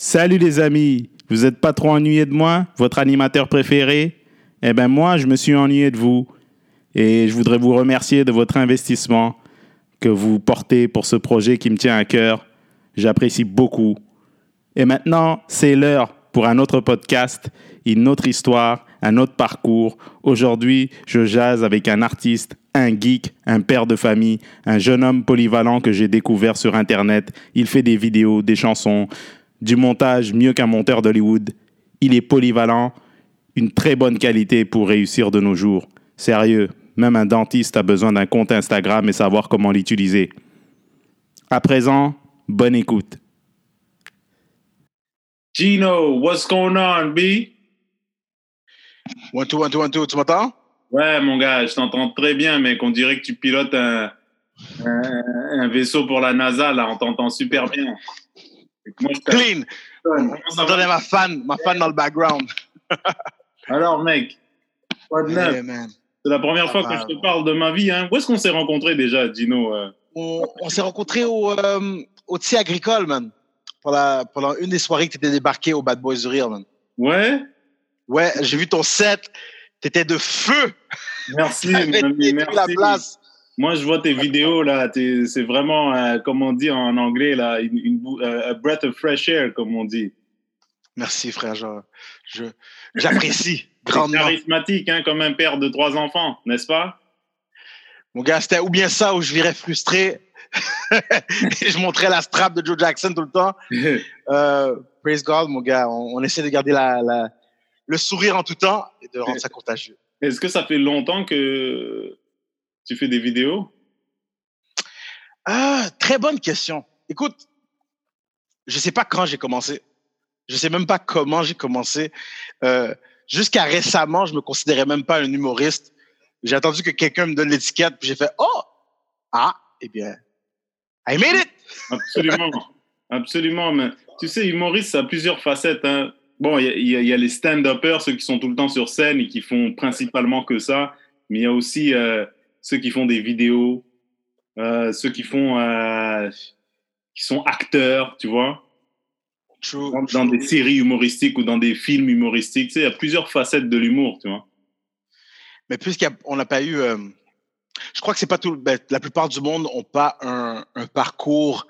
Salut les amis, vous n'êtes pas trop ennuyés de moi, votre animateur préféré? Eh bien moi, je me suis ennuyé de vous. Et je voudrais vous remercier de votre investissement que vous portez pour ce projet qui me tient à cœur. J'apprécie beaucoup. Et maintenant, c'est l'heure pour un autre podcast, une autre histoire, un autre parcours. Aujourd'hui, je jase avec un artiste, un geek, un père de famille, un jeune homme polyvalent que j'ai découvert sur Internet. Il fait des vidéos, des chansons, du montage mieux qu'un monteur d'Hollywood. Il est polyvalent, une très bonne qualité pour réussir de nos jours. Sérieux, même un dentiste a besoin d'un compte Instagram et savoir comment l'utiliser. À présent, bonne écoute. Gino, what's going on, B? One, two, one, two, one, two. Tu m'entends? Ouais, mon gars, je t'entends très bien, mec. On dirait que tu pilotes un, un, un vaisseau pour la NASA, là. On t'entend super bien. Moi, je Clean. J'entendais ma fan, ma fan dans le background. Alors, mec, quoi de neuf? C'est la première fois Ah, que bah, je te parle de ma vie. Hein. Où est-ce qu'on s'est rencontrés déjà, Gino? euh? On, on s'est rencontrés au, euh, au Thé Agricole, man. Pendant, pendant une des soirées que tu étais débarqué au Bad Boys du Rire, man. Ouais? Ouais, j'ai vu ton set. T'étais de feu. Merci, mon ami, détruit la merci. place. Moi, je vois tes vidéos, là. C'est vraiment, euh, comme on dit en anglais, là, une, une bou- euh, a breath of fresh air, comme on dit. Merci, frère. Je, je, j'apprécie C'est grandement. charismatique, hein, comme un père de trois enfants, n'est-ce pas? Mon gars, c'était ou bien ça où je virais frustré. Et je montrais la strap de Joe Jackson tout le temps. Euh, praise God, mon gars. On, on essaie de garder la, la- le sourire en tout temps et de rendre ça contagieux. Est-ce que ça fait longtemps que tu fais des vidéos? Ah, très bonne question. Écoute, je sais pas quand j'ai commencé. Je sais même pas comment j'ai commencé. Euh, Jusqu'à récemment, je me considérais même pas un humoriste. J'ai attendu que quelqu'un me donne l'étiquette, puis j'ai fait oh ah eh bien I made it. Absolument. Absolument. Mais tu sais, humoriste, ça a plusieurs facettes. hein. Bon, y y, il y a les stand-uppers, ceux qui sont tout le temps sur scène et qui font principalement que ça. Mais il y a aussi euh, ceux qui font des vidéos, euh, ceux qui font, euh, qui sont acteurs, tu vois, True, dans, true. des séries humoristiques ou dans des films humoristiques. Tu sais, il y a plusieurs facettes de l'humour, tu vois. Mais puisqu'on n'a pas eu, euh, je crois que c'est pas tout. ben, la plupart du monde n'ont pas un, un parcours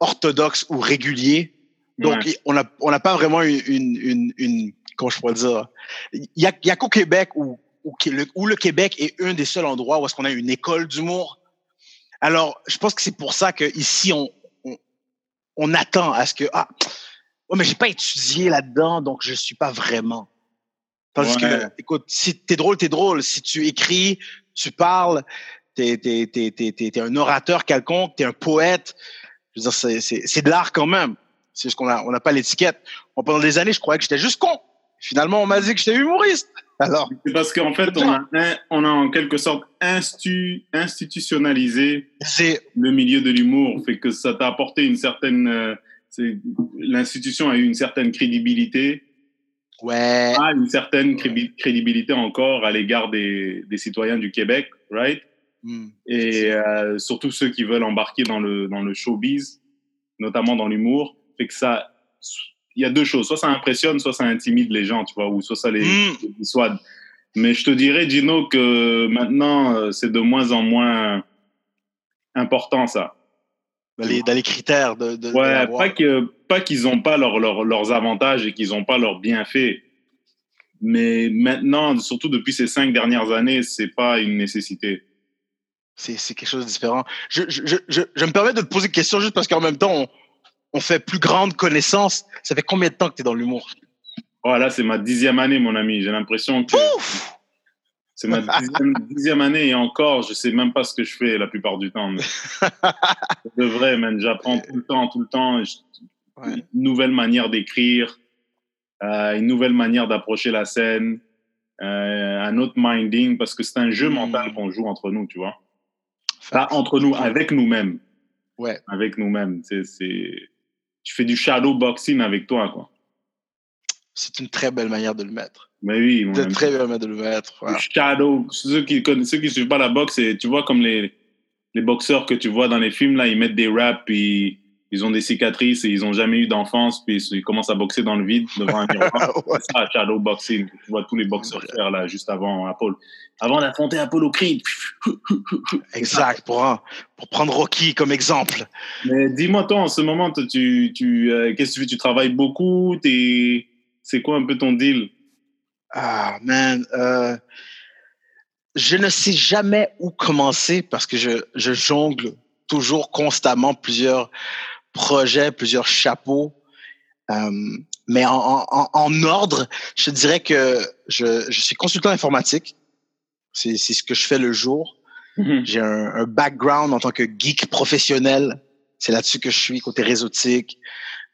orthodoxe ou régulier. Donc, Ouais. on n'a on pas vraiment une, une, une, une- comment je pourrais dire? Il y a, il y a qu'au Québec où, où, le, où le Québec est un des seuls endroits où est-ce qu'on a une école d'humour. Alors, je pense que c'est pour ça que ici on, on, on attend à ce que ah, oh, mais j'ai pas étudié là-dedans, donc je suis pas vraiment. Ouais. que, écoute, si t'es drôle, t'es drôle. Si tu écris, tu parles, t'es, t'es, un orateur quelconque, t'es un poète. Je veux dire, c'est, c'est, c'est de l'art quand même. C'est juste qu'on a, on n'a pas l'étiquette. Bon, pendant des années, je croyais que j'étais juste con. Finalement, on m'a dit que j'étais humoriste. Alors, C'est parce qu'en fait, on a, un- on a en quelque sorte instu, institutionnalisé c'est, le milieu de l'humour. Fait que ça t'a apporté une certaine. euh, c'est- L'institution a eu une certaine crédibilité, ouais, a une certaine crédi- crédibilité encore à l'égard des, des citoyens du Québec, right? Hmm. Et euh, surtout ceux qui veulent embarquer dans le, dans le showbiz, notamment dans l'humour. Fait que ça. Il y a deux choses. Soit ça impressionne, soit ça intimide les gens, tu vois, ou soit ça les dissuade. Mais je te dirais, Gino, que maintenant, euh, c'est de moins en moins important, ça. dans, les, dans les critères de, Ouais, pas que pas qu'ils n'ont pas leur, leur- leurs avantages et qu'ils n'ont pas leurs bienfaits. Mais maintenant, surtout depuis ces cinq dernières années, c'est pas une nécessité. C'est, c'est quelque chose de différent. Je, je, je, je, je me permets de te poser une question juste parce qu'en même temps, on, on fait plus grande connaissance. Ça fait combien de temps que tu es dans l'humour? Oh, là, c'est ma dixième année, mon ami. J'ai l'impression que c'est ma dixième, dixième année et encore, je sais même pas ce que je fais la plupart du temps. mais de vrai, man, j'apprends tout le temps, tout le temps. Je- Ouais. une nouvelle manière d'écrire, euh, une nouvelle manière d'approcher la scène, euh, un autre minding, parce que c'est un jeu Mm. mental qu'on joue entre nous, tu vois. Pas entre nous, avec nous-mêmes. Ouais. Avec nous-mêmes. C'est... Tu fais du shadow boxing avec toi, quoi. C'est une très belle manière de le mettre. Mais oui, mon C'est très belle manière de le mettre. Shadow. Ceux qui connaissent, ceux qui suivent pas la boxe, tu vois comme les, les boxeurs que tu vois dans les films, là, ils mettent des raps, puis ils ont des cicatrices et ils n'ont jamais eu d'enfance, puis ils commencent à boxer dans le vide devant un miroir. C'est ça, shadow boxing. Tu vois tous les boxeurs faire là, juste avant Apollo. Avant d'affronter Apollo Creed. exact, pour, pour prendre Rocky comme exemple. Mais dis-moi, toi, en ce moment, tu, tu, euh, qu'est-ce que tu fais? Tu travailles beaucoup? C'est quoi un peu ton deal? Ah, man. Euh, je ne sais jamais où commencer parce que je, je jongle toujours constamment plusieurs projets, plusieurs chapeaux. Euh, mais en, en, en, ordre, je dirais que je, je suis consultant informatique. C'est ce que je fais le jour. Mm-hmm. J'ai un, un, background en tant que geek professionnel. C'est là-dessus que je suis, côté réseautique,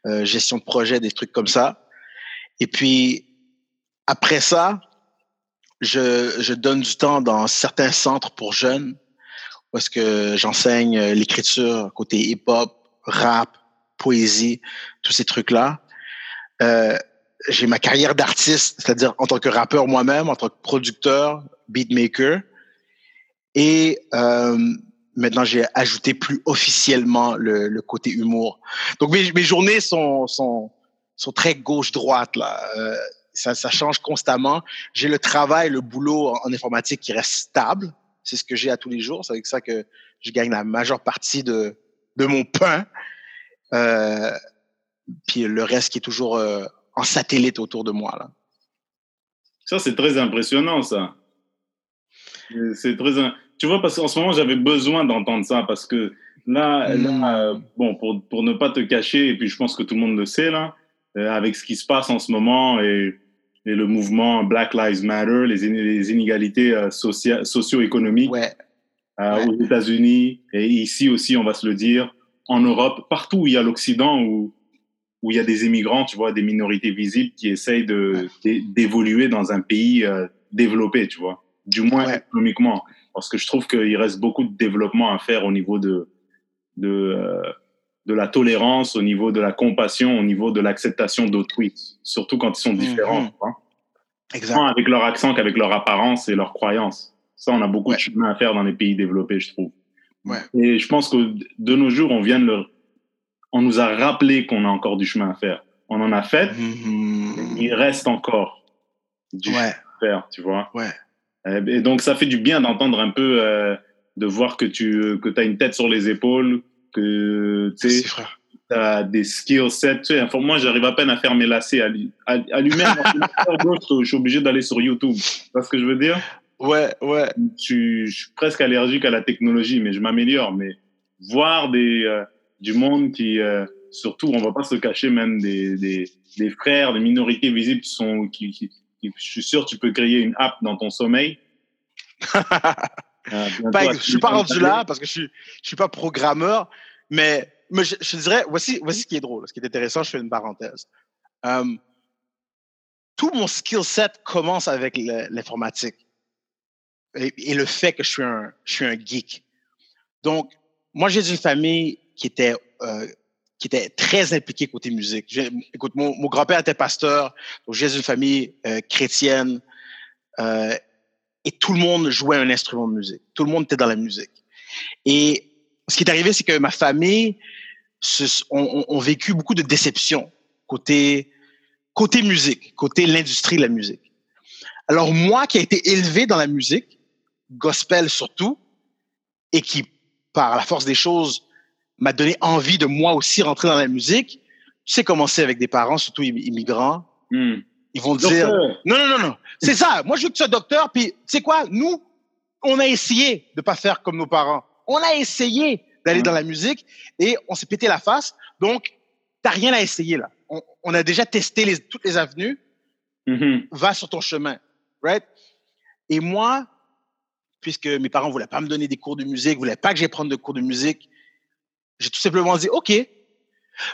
euh, gestion de projet, des trucs comme ça. Et puis, après ça, je, je donne du temps dans certains centres pour jeunes où est-ce que j'enseigne l'écriture côté hip-hop, rap, poésie, tous ces trucs-là. Euh, j'ai ma carrière d'artiste, c'est-à-dire en tant que rappeur moi-même, en tant que producteur, beatmaker. Et euh, maintenant, j'ai ajouté plus officiellement le, le, côté humour. Donc, mes, mes journées sont, sont, sont très gauche-droite. là. Euh, ça, ça change constamment. J'ai le travail, le boulot en informatique qui reste stable. C'est ce que j'ai à tous les jours. C'est avec ça que je gagne la majeure partie de, de mon pain. Euh, puis le reste qui est toujours euh, en satellite autour de moi. Là. Ça, c'est très impressionnant, ça. C'est très. Tu vois, parce qu'en ce moment, j'avais besoin d'entendre ça parce que là, hmm. là bon, pour, pour ne pas te cacher, et puis je pense que tout le monde le sait, là, euh, avec ce qui se passe en ce moment et, et le mouvement Black Lives Matter, les, les inégalités socio-économiques ouais. Euh, aux États-Unis et ici aussi, on va se le dire, en Europe, partout où il y a l'Occident, où, où il y a des immigrants, tu vois, des minorités visibles qui essayent de, d'évoluer dans un pays euh, développé, tu vois, du moins économiquement. Parce que je trouve qu'il reste beaucoup de développement à faire au niveau de, de, euh, de la tolérance, au niveau de la compassion, au niveau de l'acceptation d'autrui, surtout quand ils sont différents. Mm-hmm. Exactement. Avec leur accent qu'avec leur apparence et leur croyance. Ça, on a beaucoup de chemin à faire dans les pays développés, je trouve. Ouais. Et je pense que de nos jours, on vient de leur, on nous a rappelé qu'on a encore du chemin à faire. On en a fait, mm-hmm. il reste encore du ouais. chemin à faire, tu vois. Ouais. Et donc, ça fait du bien d'entendre un peu, euh, de voir que tu que as une tête sur les épaules, que tu sais, des skill sets. Tu sais, enfin, moi, j'arrive à peine à faire mes lacets. Allumer un je suis obligé d'aller sur YouTube. Tu vois ce que je veux dire? Ouais, ouais. Je, je, suis presque allergique à la technologie, mais je m'améliore. Mais voir des, euh, du monde qui, euh, surtout, on va pas se cacher, même des, des, des frères, des minorités visibles qui sont, qui, qui, qui, je suis sûr, tu peux créer une app dans ton sommeil. euh, pas, je suis pas rendu là parce que je suis, je suis pas programmeur, mais, mais je, je, dirais, voici, voici ce qui est drôle, ce qui est intéressant, je fais une parenthèse. Um, tout mon skill set commence avec l'informatique et, le fait que je suis un, je suis un geek. Donc, moi, j'ai une famille qui était, euh, qui était très impliquée côté musique. Écoute, mon, mon grand-père était pasteur, donc j'ai une famille euh, chrétienne euh, et tout le monde jouait un instrument de musique. Tout le monde était dans la musique. Et ce qui est arrivé, c'est que ma famille se, ont, ont vécu beaucoup de déceptions côté, côté musique, côté l'industrie de la musique. Alors moi, qui ai été élevé dans la musique, gospel surtout, et qui, par la force des choses, m'a donné envie de moi aussi rentrer dans la musique. Tu sais comment c'est avec des parents, surtout immigrants. Mm. Ils vont dire, non, non, non, non. C'est ça. Moi, je veux que tu sois docteur. Puis, tu sais quoi? Nous, on a essayé de pas faire comme nos parents. On a essayé d'aller mm. dans la musique et on s'est pété la face. Donc, t'as rien à essayer, là. On, on a déjà testé les, toutes les avenues. Mm -hmm. Va sur ton chemin. Right? Et moi, puisque mes parents voulaient pas me donner des cours de musique, voulaient pas que j'aille prendre de cours de musique, j'ai tout simplement dit, OK,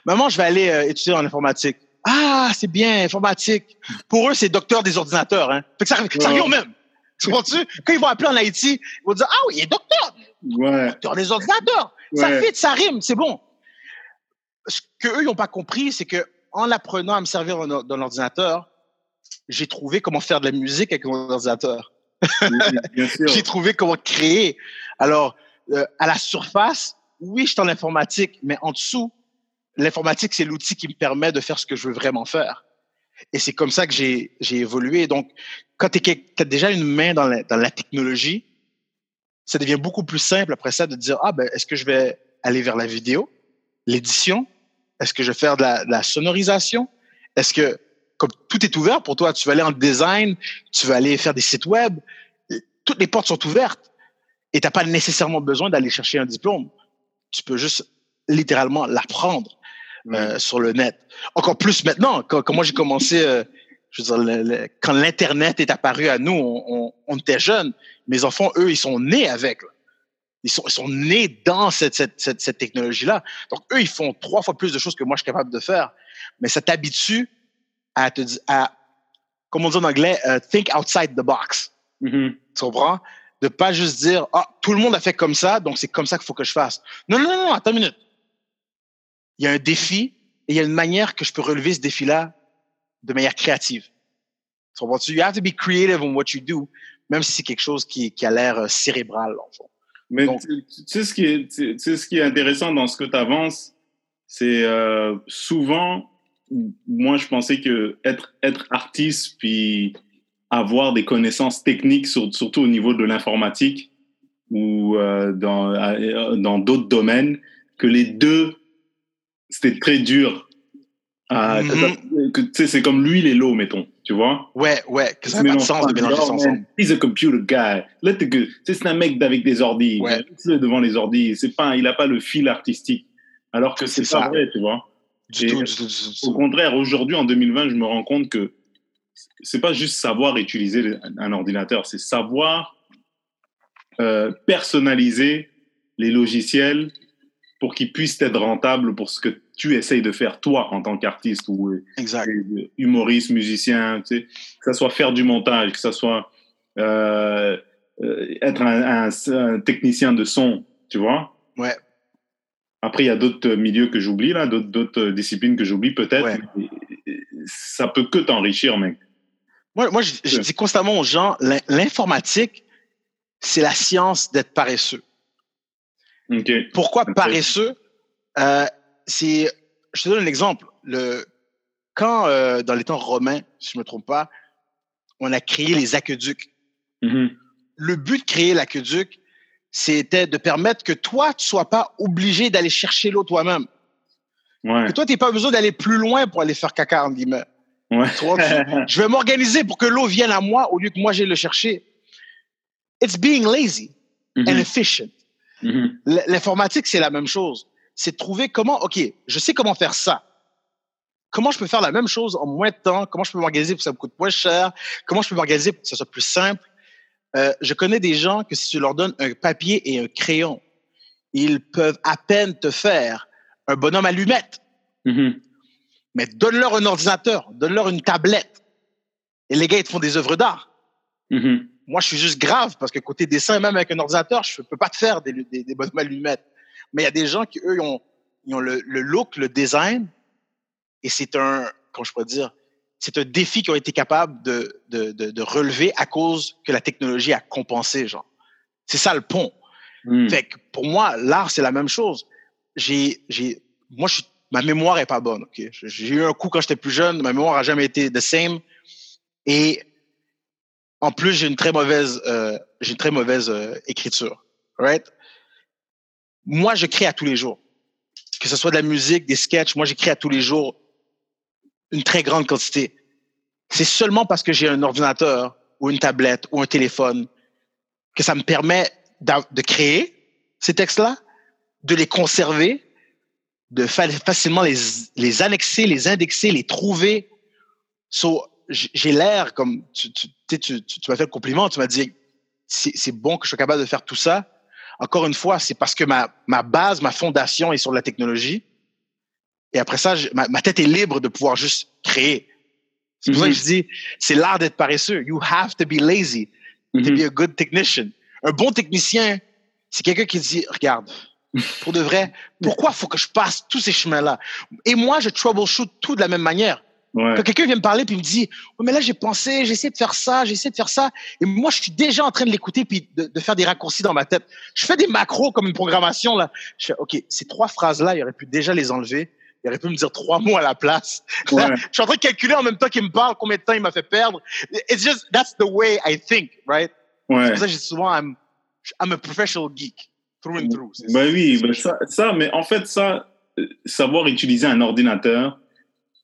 maman, je vais aller euh, étudier en informatique. Ah, c'est bien, informatique. Pour eux, c'est docteur des ordinateurs. Hein. Fait que ça, ça revient au même. Tu comprends-tu? Quand ils vont appeler en Haïti, ils vont dire, ah oui, il est docteur. Ouais. Docteur des ordinateurs. Ouais. Ça fit, ça rime, c'est bon. Ce qu'eux, ils n'ont pas compris, c'est que en apprenant à me servir dans l'ordinateur, j'ai trouvé comment faire de la musique avec mon ordinateur. j'ai trouvé comment créer. Alors, euh, à la surface, oui, je suis en informatique, mais en dessous, l'informatique, c'est l'outil qui me permet de faire ce que je veux vraiment faire. Et c'est comme ça que j'ai, j'ai évolué. Donc, quand tu as déjà une main dans la, dans la technologie, ça devient beaucoup plus simple après ça de dire, ah ben, est-ce que je vais aller vers la vidéo, l'édition? Est-ce que je vais faire de la, de la sonorisation? Est-ce que, comme tout est ouvert pour toi, tu vas aller en design, tu vas aller faire des sites web, toutes les portes sont ouvertes et tu n'as pas nécessairement besoin d'aller chercher un diplôme. Tu peux juste littéralement l'apprendre euh, sur le net. Encore plus maintenant, quand, moi j'ai commencé, euh, je veux dire, quand l'Internet est apparu à nous, on, on, était jeunes. Mes enfants, eux, ils sont nés avec. Ils sont, ils sont nés dans cette, cette, cette, cette technologie-là. Donc, eux, ils font trois fois plus de choses que moi, je suis capable de faire. Mais ça t'habitue à te à, comme on dit en anglais, uh, think outside the box. Mm-hmm. Tu comprends? De pas juste dire, ah, tout le monde a fait comme ça, donc c'est comme ça qu'il faut que je fasse. Non, non, non, attends une minute. Il y a un défi et il y a une manière que je peux relever ce défi-là de manière créative. Tu comprends-tu? You have to be creative in what you do, même si c'est quelque chose qui, qui a l'air euh, cérébral, en fond. Mais donc, tu, sais ce qui est, tu sais ce qui est intéressant dans ce que tu avances, c'est euh, souvent, moi je pensais que être, être artiste puis avoir des connaissances techniques, sur, surtout au niveau de l'informatique ou euh, dans euh, dans d'autres domaines, que les deux c'était très dur. À, mm -hmm. c'est comme l'huile et l'eau, mettons, tu vois? Ouais, ouais, que ça n'a pas de sens de mélanger ça ensemble. He's a computer guy. C'est un mec avec des ordis. Ouais. devant les ordis. Pas, il a pas le fil artistique. Alors que c'est pas vrai, tu vois? Du tout, du tout, du tout. Au contraire, aujourd'hui, en 2020, je me rends compte que c'est pas juste savoir utiliser un ordinateur, c'est savoir euh, personnaliser les logiciels pour qu'ils puissent être rentables pour ce que tu essayes de faire toi en tant qu'artiste ou exact. humoriste, musicien, tu sais, que ça soit faire du montage, que ça soit euh, être un, un, un, technicien de son, tu vois. Ouais. Après, il y a d'autres milieux que j'oublie là, d'autres disciplines que j'oublie peut-être. Ouais. Ça peut que t'enrichir, mec. Moi, moi je, je dis constamment aux gens, l'informatique, c'est la science d'être paresseux. Okay. Pourquoi paresseux? Euh, C'est, je te donne un exemple. Le, quand euh, dans les temps romains, si je me trompe pas, on a créé les aqueducs. Mm -hmm. Le but de créer l'aqueduc, c'était de permettre que toi, tu sois pas obligé d'aller chercher l'eau toi-même. Ouais. Que toi, tu n'aies pas besoin d'aller plus loin pour aller faire caca, en guillemets. Ouais. je vais m'organiser pour que l'eau vienne à moi au lieu que moi, j'aille le chercher. It's being lazy mm -hmm. and efficient. Mm -hmm. L'informatique, c'est la même chose. C'est de trouver comment, OK, je sais comment faire ça. Comment je peux faire la même chose en moins de temps? Comment je peux m'organiser pour que ça me coûte moins cher? Comment je peux m'organiser pour que ça soit plus simple? Euh, je connais des gens que si tu leur donnes un papier et un crayon, ils peuvent à peine te faire un bonhomme allumette. Mm -hmm. Mais donne-leur un ordinateur, donne-leur une tablette. Et les gars, ils te font des œuvres d'art. Mm -hmm. Moi, je suis juste grave parce que côté dessin, même avec un ordinateur, je peux pas te faire des, des, des bonhommes allumettes. Mais il y a des gens qui, eux, ils ont, ils ont le, le look, le design, et c'est un, comment je pourrais dire, c'est un défi qu'ils ont été capables de, de, de, de, relever à cause que la technologie a compensé, genre. C'est ça le pont. Mm. Fait que pour moi, l'art, c'est la même chose. J'ai, j'ai, moi, je suis, ma mémoire est pas bonne, ok? J'ai eu un coup quand j'étais plus jeune, ma mémoire a jamais été the same. Et en plus, j'ai une très mauvaise, euh, j'ai une très mauvaise euh, écriture, right? Moi, je crée à tous les jours. Que ce soit de la musique, des sketchs, moi, j'écris à tous les jours une très grande quantité. C'est seulement parce que j'ai un ordinateur ou une tablette ou un téléphone que ça me permet de créer ces textes-là, de les conserver, de facilement les, annexer, les indexer, les trouver. So, j'ai l'air comme tu, tu, m'as fait le compliment, tu m'as dit c'est bon que je sois capable de faire tout ça. Encore une fois, c'est parce que ma base, ma fondation est sur la technologie. Et après ça, je, ma, ma, tête est libre de pouvoir juste créer. C'est pour mm -hmm. ça que je dis, c'est l'art d'être paresseux. You have to be lazy mm -hmm. to be a good technician. Un bon technicien, c'est quelqu'un qui dit, regarde, pour de vrai, pourquoi faut que je passe tous ces chemins-là? Et moi, je troubleshoot tout de la même manière. Ouais. Quand quelqu'un vient me parler puis me dit, oh, mais là, j'ai pensé, j'ai essayé de faire ça, j'ai essayé de faire ça. Et moi, je suis déjà en train de l'écouter puis de, de, faire des raccourcis dans ma tête. Je fais des macros comme une programmation, là. Je fais, OK, ces trois phrases-là, il aurait pu déjà les enlever. Il aurait pu me dire trois mots à la place. Je suis en train de calculer en même temps qu'il me parle combien de temps il m'a fait perdre. It's just, that's the way I think, right? Ouais. C'est pour ça que j'ai souvent, I'm, I'm a professional geek, through and through. Bah oui, bah ça, ça, mais en fait, ça, savoir utiliser un ordinateur,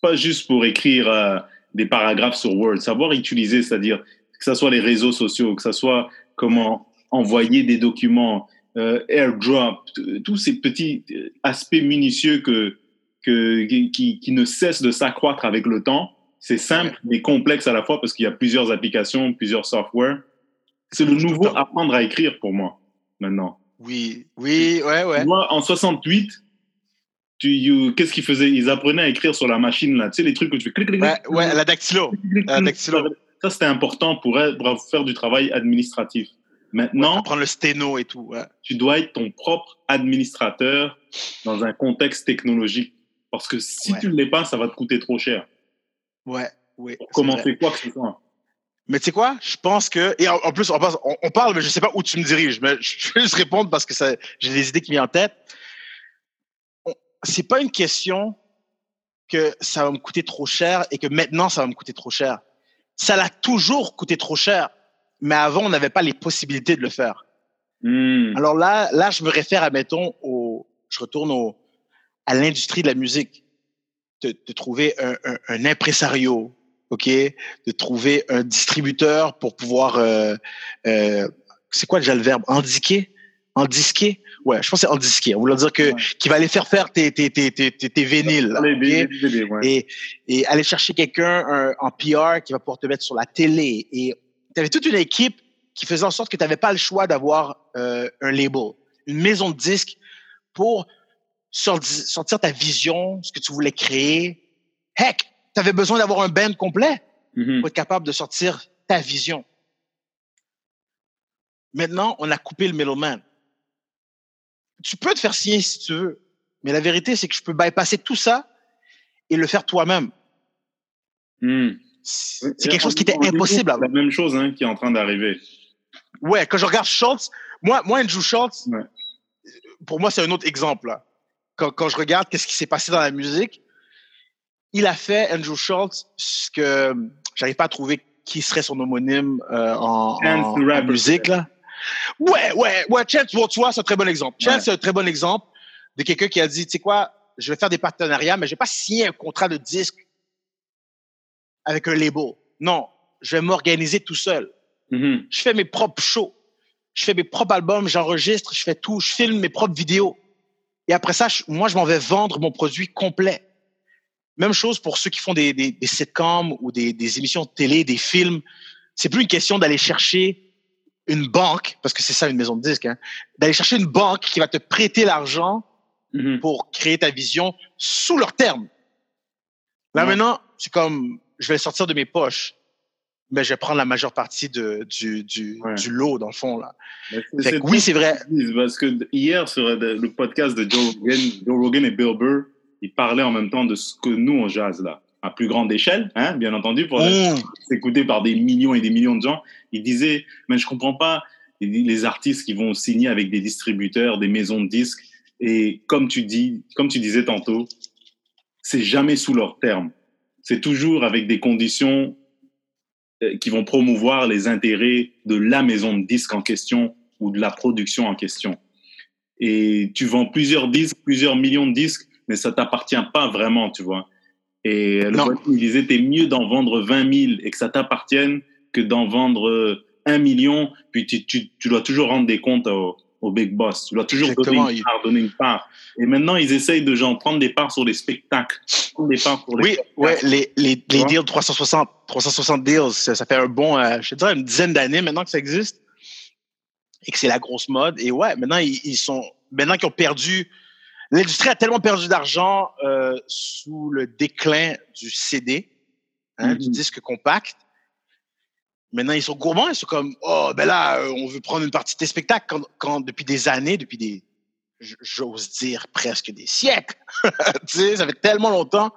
pas juste pour écrire euh, des paragraphes sur Word, savoir utiliser, c'est-à-dire que ce soit les réseaux sociaux, que ce soit comment envoyer des documents, euh, airdrop, tous ces petits euh, aspects minutieux que, que, qui, qui ne cessent de s'accroître avec le temps. C'est simple mais complexe à la fois parce qu'il y a plusieurs applications, plusieurs softwares. C'est le nouveau apprendre à écrire pour moi maintenant. Oui, oui, ouais, ouais. Moi, en 68, tu, you- qu'est-ce qu'ils faisaient? Ils apprenaient à écrire sur la machine, là. Tu sais, les trucs que tu fais clic, clic, Ouais, clic, ouais, la dactylo. la dactylo. Ça, c'était important pour, faire du travail administratif. Maintenant, le sténo et tout. Ouais. tu dois être ton propre administrateur dans un contexte technologique. Parce que si Ouais. tu ne l'es pas, ça va te coûter trop cher. Ouais, oui. Pour commencer quoi que ce soit. Mais tu sais quoi? Je pense que. Et en, en plus, on, passe- on, on parle, mais je sais pas où tu me diriges. Mais je, vais juste répondre parce que ça- j'ai des idées qui me viennent en tête. C'est pas une question que ça va me coûter trop cher et que maintenant ça va me coûter trop cher. Ça l'a toujours coûté trop cher, mais avant on n'avait pas les possibilités de le faire. Hmm. Alors là, là, je me réfère à, mettons, au, je retourne au, à l'industrie de la musique. De, de trouver un, un, un impresario, OK? De trouver un distributeur pour pouvoir, euh, euh, c'est quoi déjà le verbe? Endiquer? Endisquer? Ouais, je pense que c'est endisquer. On voulait dire que, Ouais. qui va aller faire faire tes, tes, tes, tes, tes, tes vinyles. là, ouais. et, et aller chercher quelqu'un un- en PR qui va pouvoir te mettre sur la télé. Et tu avais toute une équipe qui faisait en sorte que tu n'avais pas le choix d'avoir euh, un label, une maison de disques pour sortir ta vision, ce que tu voulais créer. Heck, tu avais besoin d'avoir un band complet Mhm. pour être capable de sortir ta vision. Maintenant, on a coupé le middleman. Tu peux te faire signer si tu veux, mais la vérité, c'est que je peux bypasser tout ça et le faire toi-même. Hmm. C'est quelque chose qui était impossible c'est avant. La même chose hein, qui est en train d'arriver. Ouais, quand je regarde Schultz, moi, moi Andrew Schultz, Ouais. pour moi, c'est un autre exemple. là. Quand, quand je regarde qu'est-ce qui s'est passé dans la musique, il a fait, Andrew Schultz, ce que j'arrive pas à trouver qui serait son homonyme euh, en, Chance en- en musique. Là. Ouais, ouais, ouais, Chance, bon, tu vois, c'est un très bon exemple. Chance, Ouais. c'est un très bon exemple de quelqu'un qui a dit, tu sais quoi, je vais faire des partenariats, mais je vais pas signer un contrat de disque avec un label. Non, je vais m'organiser tout seul. Mhm. Je fais mes propres shows. Je fais mes propres albums, j'enregistre, je fais tout, je filme mes propres vidéos. Et après ça, je- moi, je m'en vais vendre mon produit complet. Même chose pour ceux qui font des, des, des sitcoms ou des, des émissions de télé, des films. C'est plus une question d'aller chercher une banque, parce que c'est ça une maison de disques, hein, d'aller chercher une banque qui va te prêter l'argent Mhm. pour créer ta vision sous leurs termes. Là maintenant, c'est comme, je vais sortir de mes poches, mais je vais prendre la majeure partie de, du, du, Ouais. du lot, dans le fond. Là. Fait que oui, c'est vrai. Parce que hier, sur le le podcast de Joe Rogan, Joe Rogan et Bill Burr, ils parlaient en même temps de ce que nous, on jazz là, à plus grande échelle, hein, bien entendu, pour Mmh. écouté par des millions et des millions de gens. Ils disaient, mais je comprends pas les artistes qui vont signer avec des distributeurs, des maisons de disques. Et comme tu dis, comme tu disais tantôt, c'est jamais sous leurs termes. C'est toujours avec des conditions euh, qui vont promouvoir les intérêts de la maison de disques en question ou de la production en question. Et tu vends plusieurs disques, plusieurs millions de disques, mais ça t'appartient pas vraiment, tu vois. Et le Non. il disait, t'es mieux d'en vendre 20 000 et que ça t'appartienne que d'en vendre euh, un million, puis tu, tu, tu dois toujours rendre des comptes au, au big boss. Tu dois toujours donner Exactement. une part, donner une part. Et maintenant, ils essayent de genre prendre des parts sur les spectacles. Prendre des parts sur les Oui, ouais, les, les, deals 360, 360 deals, ça, ça fait un bon, euh, je te dirais, une dizaine d'années maintenant que ça existe et que c'est la grosse mode. Et ouais, maintenant, ils, ils sont, maintenant qu'ils ont perdu, l'industrie a tellement perdu d'argent euh, sous le déclin du CD, hein, du Mhm. disque compact. Maintenant, ils sont gourmands, ils sont comme, oh, ben là, euh, on veut prendre une partie de tes spectacles quand, quand depuis des années, depuis des, j'ose dire presque des siècles, tu sais, ça fait tellement longtemps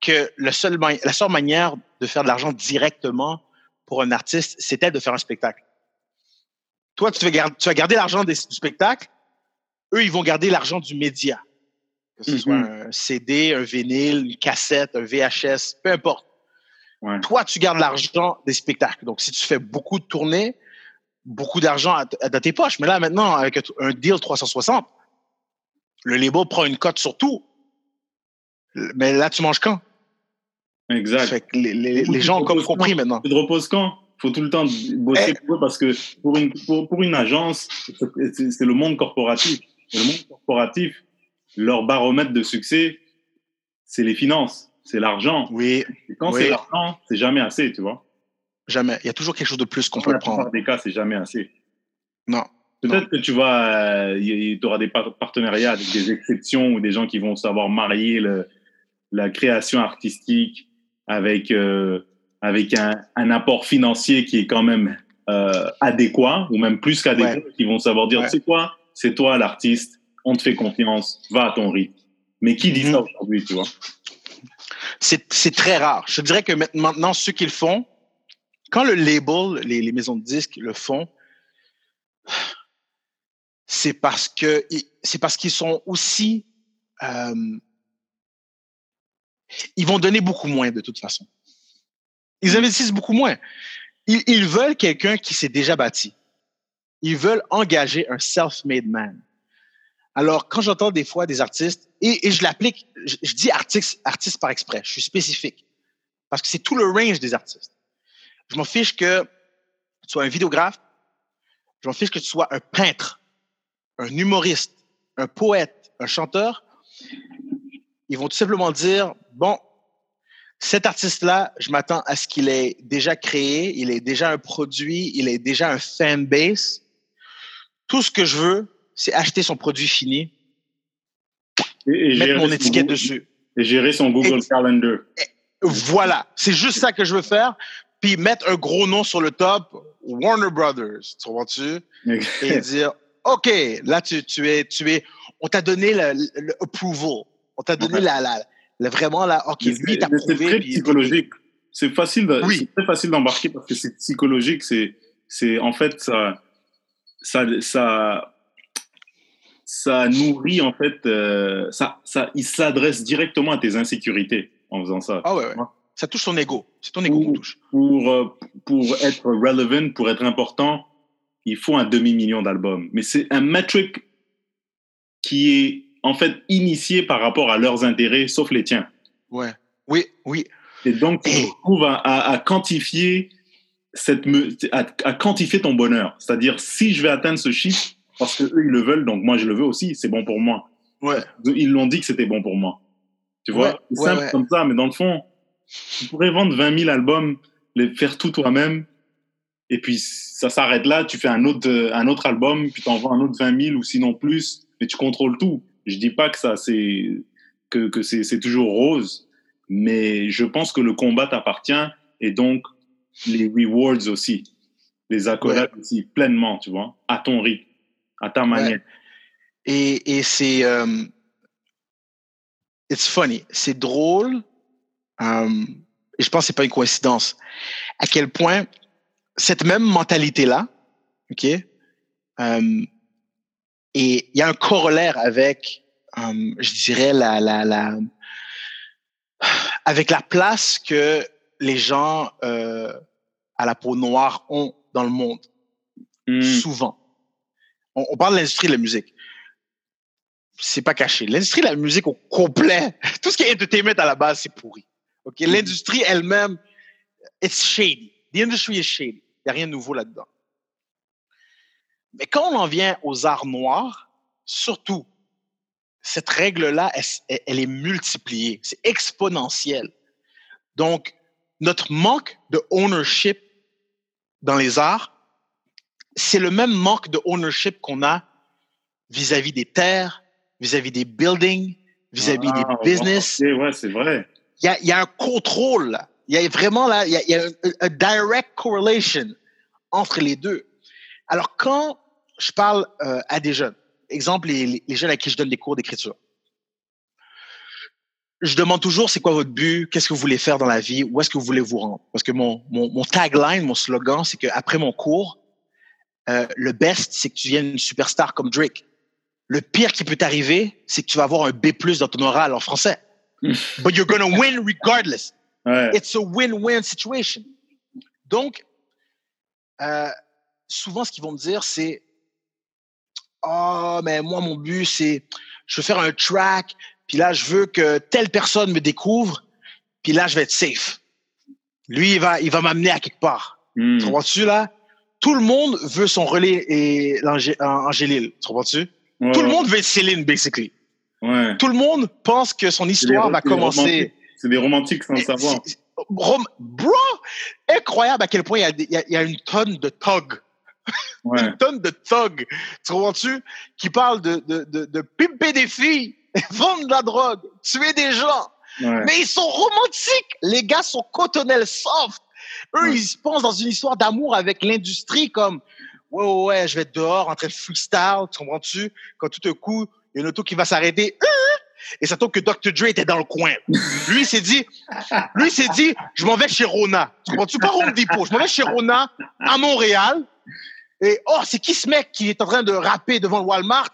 que le seul, la seule manière de faire de l'argent directement pour un artiste, c'était de faire un spectacle. Toi, tu vas garder, tu vas garder l'argent du spectacle. Eux, ils vont garder l'argent du média. Que ce soit un CD, un vinyle, une cassette, un VHS, peu importe. Ouais. Toi, tu gardes l'argent des spectacles. Donc, si tu fais beaucoup de tournées, beaucoup d'argent dans tes poches. Mais là, maintenant, avec un deal 360, le label prend une cote sur tout. Mais là, tu manges quand? Exact. Fait que les, les- les gens ont comme compris maintenant. Tu te reposes quand? Faut tout le temps bosser Eh. pour eux parce que pour une, pour, pour une agence, c'est c'est le monde corporatif. Et le monde corporatif, leur baromètre de succès, c'est les finances, c'est l'argent. Oui, Et quand Oui. c'est l'argent, c'est jamais assez, tu vois. jamais. Il y a toujours quelque chose de plus qu'on Dans peut la plupart prendre. des cas, c'est jamais assez. Non. Peut-être que tu vas, tu auras des par- partenariats avec des exceptions ou des gens qui vont savoir marier le, la création artistique avec, euh, avec un, un apport financier qui est quand même euh, adéquat ou même plus qu'adéquat, qui vont savoir dire, Ouais. sais quoi, c'est toi l'artiste, on te fait confiance, va à ton rythme. Mais qui dit Mhm. ça aujourd'hui, tu vois? C'est très rare. Je dirais que ma- maintenant, ceux qui le font, quand le label, les, les maisons de disques le font, c'est parce que c'est parce qu'ils sont aussi euh, ils vont donner beaucoup moins de toute façon. Ils investissent beaucoup moins. Ils, ils veulent quelqu'un qui s'est déjà bâti. Ils veulent engager un self-made man. Alors, quand j'entends des fois des artistes, et, je l'applique, je, dis artiste, artiste par exprès, je suis spécifique, parce que c'est tout le range des artistes. Je m'en fiche que tu sois un vidéographe, je m'en fiche que tu sois un peintre, un humoriste, un poète, un chanteur. Ils vont tout simplement dire, bon, cet artiste-là, je m'attends à ce qu'il ait déjà créé, il ait déjà un produit, il ait déjà un fan base. Tout ce que je veux, c'est acheter son produit fini, et, et mettre mon étiquette Google- dessus. Et gérer son Google Et- Calendar. Voilà, c'est juste ça que je veux faire. Puis mettre un gros nom sur le top, Warner Brothers, tu comprends-tu? Et dire, OK, là, tu, tu es, tu es, on t'a donné le, le- approval. On t'a donné la, la, la- vraiment la, OK, lui, il t'a c'est- très puis- psychologique. C'est facile, de- Oui. c'est très facile d'embarquer parce que c'est psychologique. C'est, c'est en fait ça, ça, ça, ça nourrit en fait, euh, ça, ça, il s'adresse directement à tes insécurités en faisant ça. Ah ouais, ouais. Ça touche ton ego. C'est ton ego qui Ouh. touche. Pour euh, pour être relevant, pour être important, il faut un demi million d'albums. Mais c'est un metric qui est en fait initié par rapport à leurs intérêts, sauf les tiens. Ouais. Oui, oui. Et donc, tu te Et- retrouves à, à- à quantifier cette me- à, à quantifier ton bonheur. C'est-à-dire, si je vais atteindre ce chiffre, parce que eux, ils le veulent, donc moi, je le veux aussi, c'est bon pour moi. Ouais. Ils l'ont dit que c'était bon pour moi. Tu vois, Ouais, c'est simple ouais. comme ça, mais dans le fond, tu pourrais vendre 20 000 albums, les faire tout toi-même, et puis ça s'arrête là, tu fais un autre, euh, un autre album, puis tu en vends un autre 20 000 ou sinon plus, mais tu contrôles tout. Je dis pas que ça, c'est, que, que c'est, c'est toujours rose, mais je pense que le combat t'appartient et donc les rewards aussi, les accolades aussi, pleinement, tu vois, à ton rythme, à ta manière. Et, et c'est. euh, it's funny. C'est drôle. euh, et je pense que c'est pas une coïncidence. À quel point cette même mentalité-là, OK? euh, et il y a un corollaire avec, je dirais, la, la, la, avec la place que les gens euh, à la peau noire ont dans le monde Hmm. souvent. On, on parle de l'industrie de la musique. C'est pas caché. L'industrie de la musique au complet, tout ce qui est entertainment à la base, c'est pourri. Ok, L'industrie elle-même, it's shady. The industry is shady. Il n'y a rien de nouveau là-dedans. Mais quand on en vient aux arts noirs, surtout, cette règle-là, elle, elle est multipliée. C'est exponentiel. Donc, notre manque de ownership dans les arts, c'est le même manque de ownership qu'on a vis-à-vis des terres, vis-à-vis des buildings, vis-à-vis Ah, des business. ok, ouais, c'est vrai. Il y a, y a un contrôle. Il y a vraiment là, il y a, y a direct correlation entre les deux. Alors quand je parle euh, à des jeunes, exemple les, les- les jeunes à qui je donne des cours d'écriture, je demande toujours c'est quoi votre but, qu'est-ce que vous voulez faire dans la vie, où est-ce que vous voulez vous rendre? Parce que mon, mon, mon tagline, mon slogan, c'est qu'après mon cours, euh, le best, c'est que tu viennes une superstar comme Drake. le pire qui peut t'arriver, c'est que tu vas avoir un B+ dans ton oral en français. But you're gonna win regardless. Ouais. It's a win-win situation. Donc, euh, souvent, ce qu'ils vont me dire, c'est Oh, mais moi, mon but, c'est je veux faire un track, puis là, je veux que telle personne me découvre, puis là, je vais être safe. Lui, il va, il va m'amener à quelque part. Hmm. Tu comprends-tu, là? Tout le monde veut son relais et Angélil. Tu comprends-tu? Ouais, Tout le monde veut être Céline, basically. Ouais. Tout le monde pense que son histoire va commencer. C'est des romantiques sans savoir. Rom- Bro, incroyable à quel point il y a, y y une tonne de thugs, Ouais. une tonne de thugs, tu comprends-tu, qui parlent de, de, de, de pimper des filles, vendre de la drogue, tuer des gens. Ouais. Mais ils sont romantiques. Les gars sont cotonnels soft. Eux, Ouais. ils se pensent dans une histoire d'amour avec l'industrie comme ouais, ouais, ouais, je vais être dehors en train de freestyle, tu comprends-tu? Quand tout à coup, il y a une auto qui va s'arrêter. euh, Et ça tombe que Dr. Dre était dans le coin. Lui, il s'est dit, lui, s'est dit, je m'en vais chez Rona. Tu comprends-tu? Pas Home Depot. Je m'en vais chez Rona, à Montréal. Et, oh, c'est qui ce mec qui est en train de rapper devant le Walmart?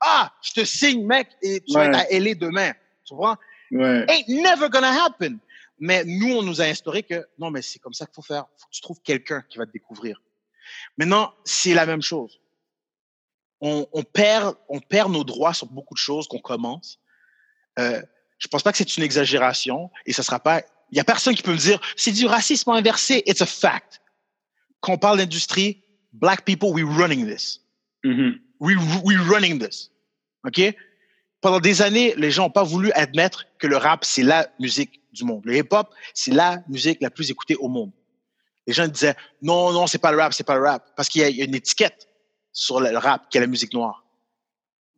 Ah, je te signe, mec, et tu vas Ouais. être à LA demain. Tu comprends? Ouais. ain't never gonna happen. Mais nous, on nous a instauré que non, mais c'est comme ça qu'il faut faire. Faut que tu trouves quelqu'un qui va te découvrir. Maintenant, c'est la même chose. On, on perd, on perd nos droits sur beaucoup de choses qu'on commence. Euh, je pense pas que c'est une exagération et ça sera pas. Il y a personne qui peut me dire c'est du racisme inversé. It's a fact. Quand on parle d'industrie, black people, we running this. Mhm. We, we running this. OK? Pendant des années, les gens n'ont pas voulu admettre que le rap, c'est la musique du monde. Le hip-hop, c'est la musique la plus écoutée au monde. Les gens disaient, non, non, c'est pas le rap, c'est pas le rap. Parce qu'il y, a- il y a une étiquette sur le rap qui est la musique noire.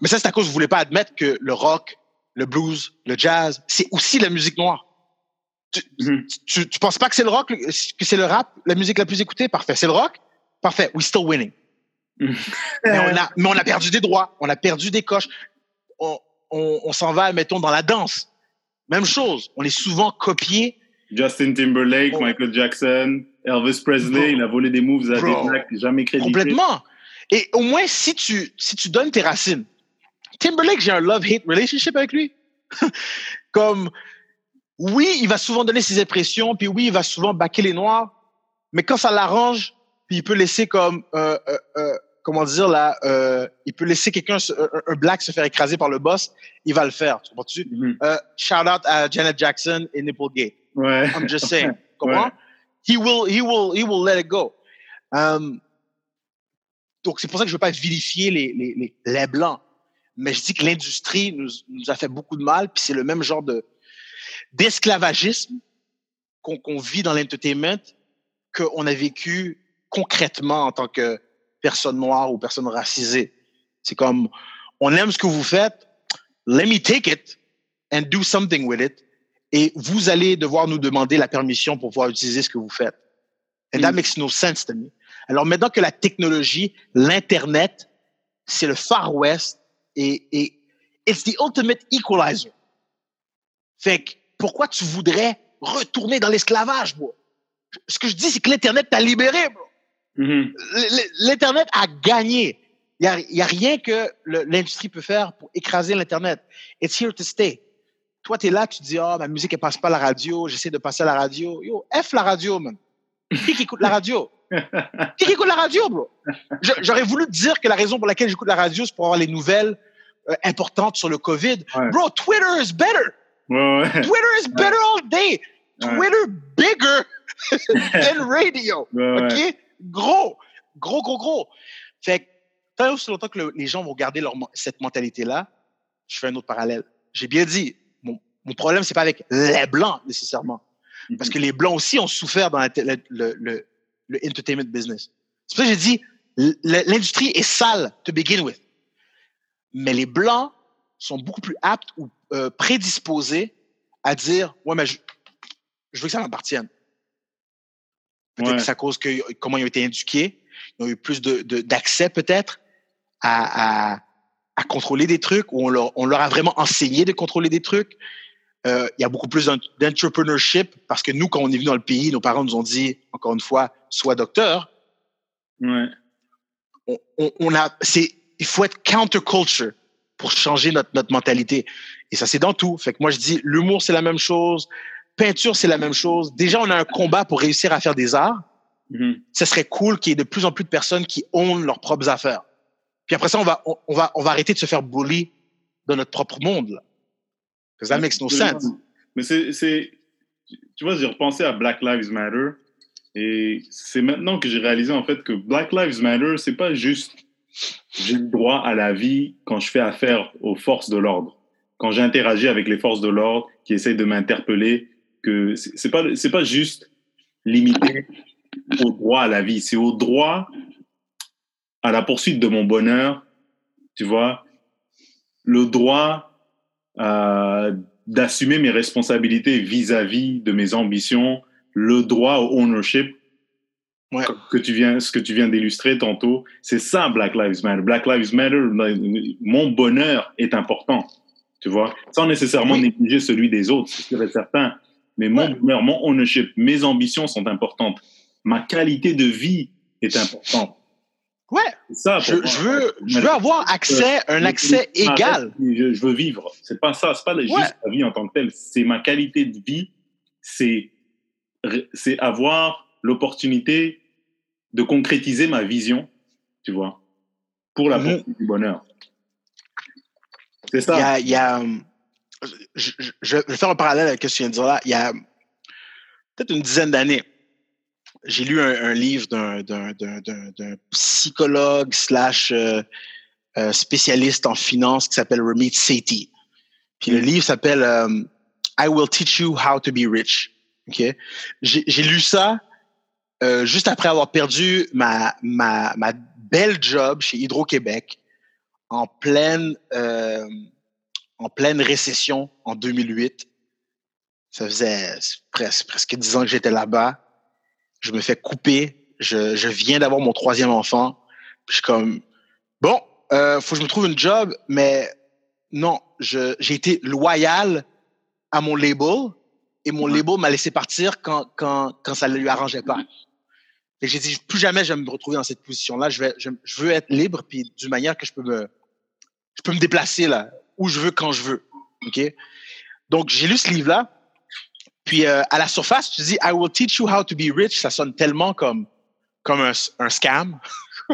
Mais ça, c'est à cause que vous voulez pas admettre que le rock, le blues, le jazz, c'est aussi la musique noire. Tu, tu, tu penses pas que c'est le rock, que c'est le rap, la musique la plus écoutée? Parfait. C'est le rock? Parfait. We still winning. Mais on, a, mais on a perdu des droits, on a perdu des coches. On, on, on s'en va, mettons, dans la danse. Même chose. On est souvent copié. Justin Timberlake, Oh. Michael Jackson, Elvis Presley, Bro. il a volé des moves à Bro. des blacks jamais crédités. Complètement. Et au moins, si tu, si tu donnes tes racines. Timberlake, j'ai un love-hate relationship avec lui. Comme, oui, il va souvent donner ses impressions, puis oui, il va souvent baquer les noirs, mais quand ça l'arrange, puis il peut laisser comme, euh, euh, euh, comment dire là, euh, il peut laisser quelqu'un, un, un black se faire écraser par le boss, il va le faire. Tu comprends-tu? Mhm. Euh, shout out à Janet Jackson et Nipplegate. Ouais. I'm just saying. Comment? He will, he will, he will let it go. Um, donc, c'est pour ça que je veux pas vilifier les, les, les, les blancs. Mais je dis que l'industrie nous, nous a fait beaucoup de mal, puis c'est le même genre de d'esclavagisme qu'on qu'on vit dans l'entertainment qu'on a vécu concrètement en tant que personne noire ou personne racisée. C'est comme, on aime ce que vous faites, let me take it and do something with it et vous allez devoir nous demander la permission pour pouvoir utiliser ce que vous faites. And that Mm. makes no sense to me. Alors maintenant que la technologie, l'Internet, c'est le Far West et, et it's the ultimate equalizer. Fait que pourquoi tu voudrais retourner dans l'esclavage, bro? Ce que je dis, c'est que l'Internet t'a libéré, bro. Mhm. L'Internet a gagné. Il n'y a, y a rien que l'industrie peut faire pour écraser l'Internet. It's here to stay. Toi, tu es là, tu te dis, oh, ma musique, elle passe pas à la radio, j'essaie de passer à la radio. Yo, F la radio, man. Qui qui écoute la radio? Qui qui écoute la radio, bro? J'aurais voulu te dire que la raison pour laquelle j'écoute la radio, c'est pour avoir les nouvelles euh, importantes sur le COVID. Ouais. Bro, Twitter is better. Ouais, ouais. Twitter is better all day. Twitter bigger than radio. OK? Gros, gros, gros, gros. Fait que, tant aussi longtemps que le- les gens vont garder leur, cette mentalité-là, je fais un autre parallèle. J'ai bien dit, mon, mon problème, c'est pas avec les Blancs, nécessairement. Parce que les Blancs aussi ont souffert dans la le, le, le, entertainment business. C'est pour ça que j'ai dit, l'industrie est sale to begin with. Mais les Blancs sont beaucoup plus aptes ou euh, prédisposés à dire, ouais, mais je, je veux que ça m'appartienne. Peut-être Ouais. que c'est à cause que comment ils ont été éduqués, ils ont eu plus de, de- d'accès peut-être à, à, à contrôler des trucs, ou on leur, on leur a vraiment enseigné de contrôler des trucs. Euh, il y a beaucoup plus d'en- d'entrepreneurship parce que nous, quand on est venu dans le pays, nos parents nous ont dit, encore une fois, sois docteur. Ouais. On, on, on a, c'est, il faut être counterculture. pour changer notre, notre mentalité. Et ça, c'est dans tout. Fait que moi, je dis, l'humour, c'est la même chose. Peinture, c'est la même chose. Déjà, on a un combat pour réussir à faire des arts. Mhm. Ce serait cool qu'il y ait de plus en plus de personnes qui ownent leurs propres affaires. Puis après ça, on va, on, on va, on va arrêter de se faire bully dans notre propre monde. Là. Because that makes no sense? Mais c'est, c'est, tu vois, j'ai repensé à Black Lives Matter et c'est maintenant que j'ai réalisé en fait que Black Lives Matter, c'est pas juste j'ai le droit à la vie quand je fais affaire aux forces de l'ordre, quand j'interagis avec les forces de l'ordre qui essayent de m'interpeller, que c'est pas, c'est pas juste limité au droit à la vie, c'est au droit à la poursuite de mon bonheur, tu vois, le droit euh, d'assumer mes responsabilités vis-à-vis de mes ambitions, le droit au ownership Ouais. que tu viens, ce que tu viens d'illustrer tantôt, c'est ça Black Lives Matter. Black Lives Matter, mon bonheur est important, tu vois, sans nécessairement Oui. négliger celui des autres, c'est certain. Mais mon bonheur, mon ownership, mes ambitions sont importantes. Ma qualité de vie est importante. Ouais. Ça. Je, veux, je veux avoir accès, un accès égal. Je, je veux vivre. C'est pas ça. C'est pas juste Ouais. la vie en tant que telle. C'est ma qualité de vie. C'est c'est avoir l'opportunité de concrétiser ma vision, tu vois, pour la poursuite du bonheur. C'est Il y ça. a, y a, hum, je, je- je vais faire un parallèle avec ce que tu viens de dire là. Il y a peut-être une dizaine d'années, j'ai lu un, un livre d'un- psychologue slash euh, euh, spécialiste en finance qui s'appelle Ramit Sethi. Puis le Mm. livre s'appelle euh, I Will Teach You How to Be Rich. Ok, J'ai j'ai lu ça euh, juste après avoir perdu ma, ma, ma belle job chez Hydro-Québec en pleine, euh, en pleine récession en 2008. Ça faisait presque, presque 10 ans que j'étais là-bas. Je me fais couper. Je, je viens d'avoir mon troisième enfant. Puis je suis comme, bon, euh, faut que je me trouve une job, mais non, je- j'ai été loyal à mon label et mon Ouais. label m'a laissé partir quand, quand, quand ça ne lui arrangeait pas. Et j'ai dit, plus jamais je vais me retrouver dans cette position-là. Je, vais, je, je veux être libre, puis d'une manière que je peux me, je peux me déplacer là, où je veux, quand je veux. OK? Donc, j'ai lu ce livre-là. Puis, euh, à la surface, tu dis, I will teach you how to be rich. Ça sonne tellement comme, comme un, un scam.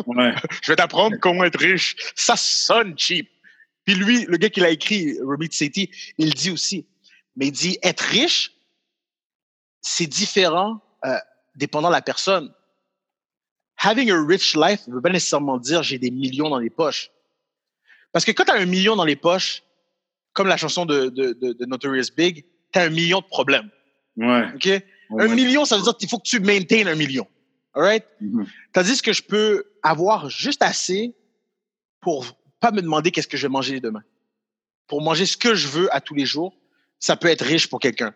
Ouais. Je vais t'apprendre comment être riche. Ça sonne cheap. Puis lui, le gars qui l'a écrit, Robert Sethi, il dit aussi. Mais il dit, être riche, c'est différent euh, dépendant de la personne. Having a rich life ne veut pas nécessairement dire j'ai des millions dans les poches. Parce que quand tu as un million dans les poches, comme la chanson de, de, de, de Notorious Big, tu as un million de problèmes. Ouais. OK? Un million, ça veut dire qu'il faut que tu maintaines un million. All right? Mhm. Tandis que je peux avoir juste assez pour pas me demander qu'est-ce que je vais manger demain. Pour manger ce que je veux à tous les jours, ça peut être riche pour quelqu'un.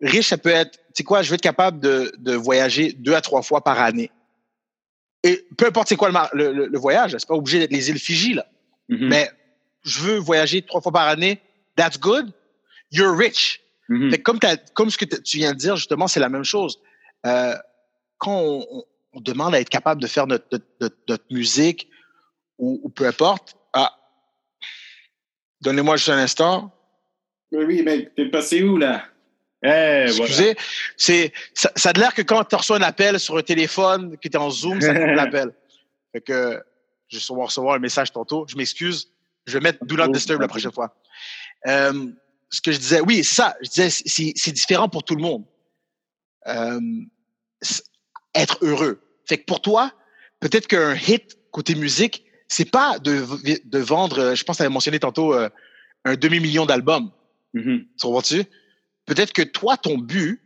Riche, ça peut être, tu sais quoi, je veux être capable de, de voyager deux à trois fois par année. Et peu importe c'est quoi le, le, le- voyage, c'est pas obligé d'être les îles Fiji, là. Mhm. Mais je veux voyager trois fois par année, that's good, you're rich. Mhm. Fait que comme, comme ce que tu viens de dire, justement, c'est la même chose. Euh, quand on, on- on demande à être capable de faire notre, notre, notre- musique ou, ou peu importe, ah, donnez-moi juste un instant. Mais oui, mec, t'es passé où là? Eh, voilà. Excusez, c'est ça, ça a l'air que quand tu reçois un appel sur un téléphone, que tu es en Zoom, ça coupe l'appel. Fait que je vais recevoir un message tantôt. Je m'excuse. Je vais mettre Do Not Disturb la prochaine fois. Euh, ce que je disais, oui, ça, je disais, c'est différent pour tout le monde. Euh, être heureux. Fait que pour toi, peut-être qu'un hit côté musique, c'est pas de, de vendre, euh, je pense que tu avais mentionné tantôt, euh, un demi-million d'albums. Mhm. Tu comprends-tu? Peut-être que toi, ton but,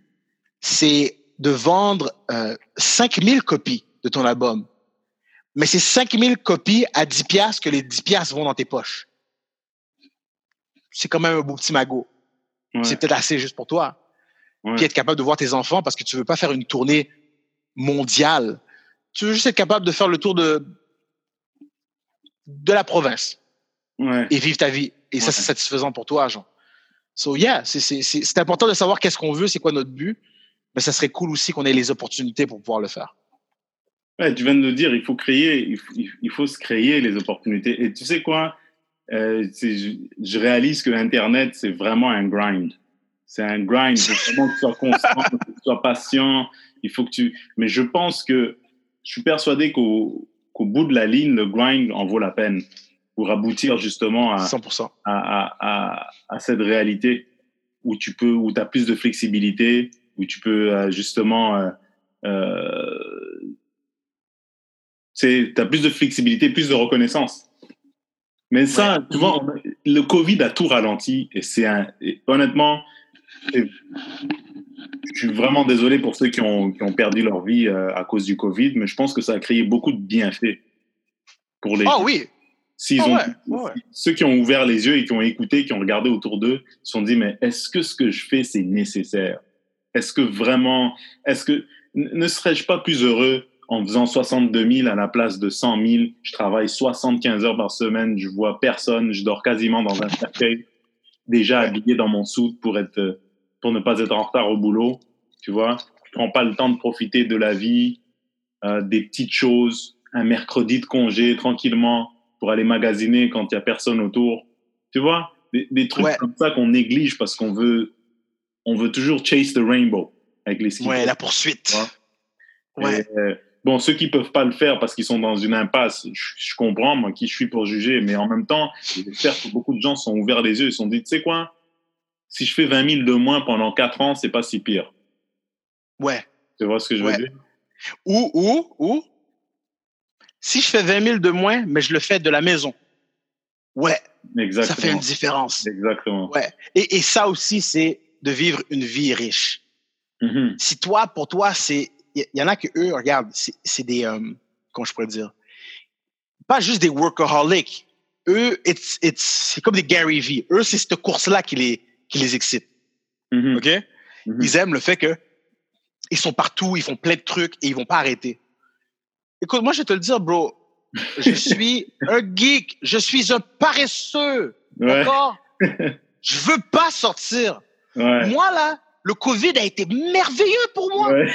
c'est de vendre euh, 5000 copies de ton album. Mais c'est 5000 copies à 10 piastres que les 10 piastres vont dans tes poches. C'est quand même un beau petit magot. Ouais. C'est peut-être assez juste pour toi. Ouais. Puis être capable de voir tes enfants parce que tu veux pas faire une tournée mondiale. Tu veux juste être capable de faire le tour de, de la province Ouais. et vivre ta vie. Et ça, c'est satisfaisant pour toi, genre. So, yeah, c'est important de savoir qu'est-ce qu'on veut, c'est quoi notre but. Mais ça serait cool aussi qu'on ait les opportunités pour pouvoir le faire. Ouais, tu viens de le dire, il faut créer, il faut, il faut se créer les opportunités. Et tu sais quoi? Euh, je, je, réalise que Internet, c'est vraiment un grind. C'est un grind. Il faut vraiment que tu sois constant, que tu sois patient. Il faut que tu. Mais je pense que je suis persuadé qu'au qu'au bout de la ligne, le grind en vaut la peine pour aboutir justement à, 100%. à, à, à, à cette réalité où tu peux, où as plus de flexibilité, où tu peux euh, justement, euh, euh, tu as plus de flexibilité, plus de reconnaissance. Mais ça, Ouais. tu vois, on- le Covid a tout ralenti et c'est un, et honnêtement, je suis vraiment désolé pour ceux qui ont, qui ont perdu leur vie euh, à cause du Covid, mais je pense que ça a créé beaucoup de bienfaits pour les Ah oui, S'ils Ah ont, ouais, ouais. Ceux qui ont ouvert les yeux et qui ont écouté, qui ont regardé autour d'eux, se sont dit, mais est-ce que ce que je fais, c'est nécessaire? Est-ce que vraiment, est-ce que, ne serais-je pas plus heureux en faisant 62 000 à la place de 100 000? Je travaille 75 heures par semaine, je vois personne, je dors quasiment dans un cercueil, déjà habillé dans mon soute pour être, euh, pour ne pas être en retard au boulot, tu vois? Je prends pas le temps de profiter de la vie, euh, des petites choses, un mercredi de congé tranquillement pour aller magasiner quand il y a personne autour. Tu vois, des, des trucs Ouais. comme ça qu'on néglige parce qu'on veut, on veut toujours chase the rainbow avec les skis. ouais, la poursuite. Ouais. Ouais. Et, euh, bon, ceux qui peuvent pas le faire parce qu'ils sont dans une impasse, je, je comprends, moi, qui je suis pour juger, mais en même temps, j'espère que beaucoup de gens sont ouverts les yeux et se sont dit, tu sais quoi, si je fais 20 000 de moins pendant 4 ans, c'est pas si pire. Ouais. Tu vois ce que je veux dire? Ou, ou, ou, si je fais 20 000 de moins, mais je le fais de la maison. Ouais, Exactement. ça fait une différence. Exactement. Ouais. Et, et ça aussi, c'est de vivre une vie riche. Mhm. Si toi, pour toi, c'est, il y, en a que eux, regarde, c'est des, euh, comment je pourrais dire, pas juste des workaholics. Eux, it's, it's, c'est comme des Gary V. Eux, c'est cette course-là qui les, qui les excite. Mhm. OK? Mhm. Ils aiment le fait que ils sont partout, ils font plein de trucs et ils vont pas arrêter. Écoute, moi, je vais te le dire, bro. Je suis un geek. Je suis un paresseux. Ouais. D'accord? Je veux pas sortir. Ouais. Moi, là, le COVID a été merveilleux pour moi. Ouais.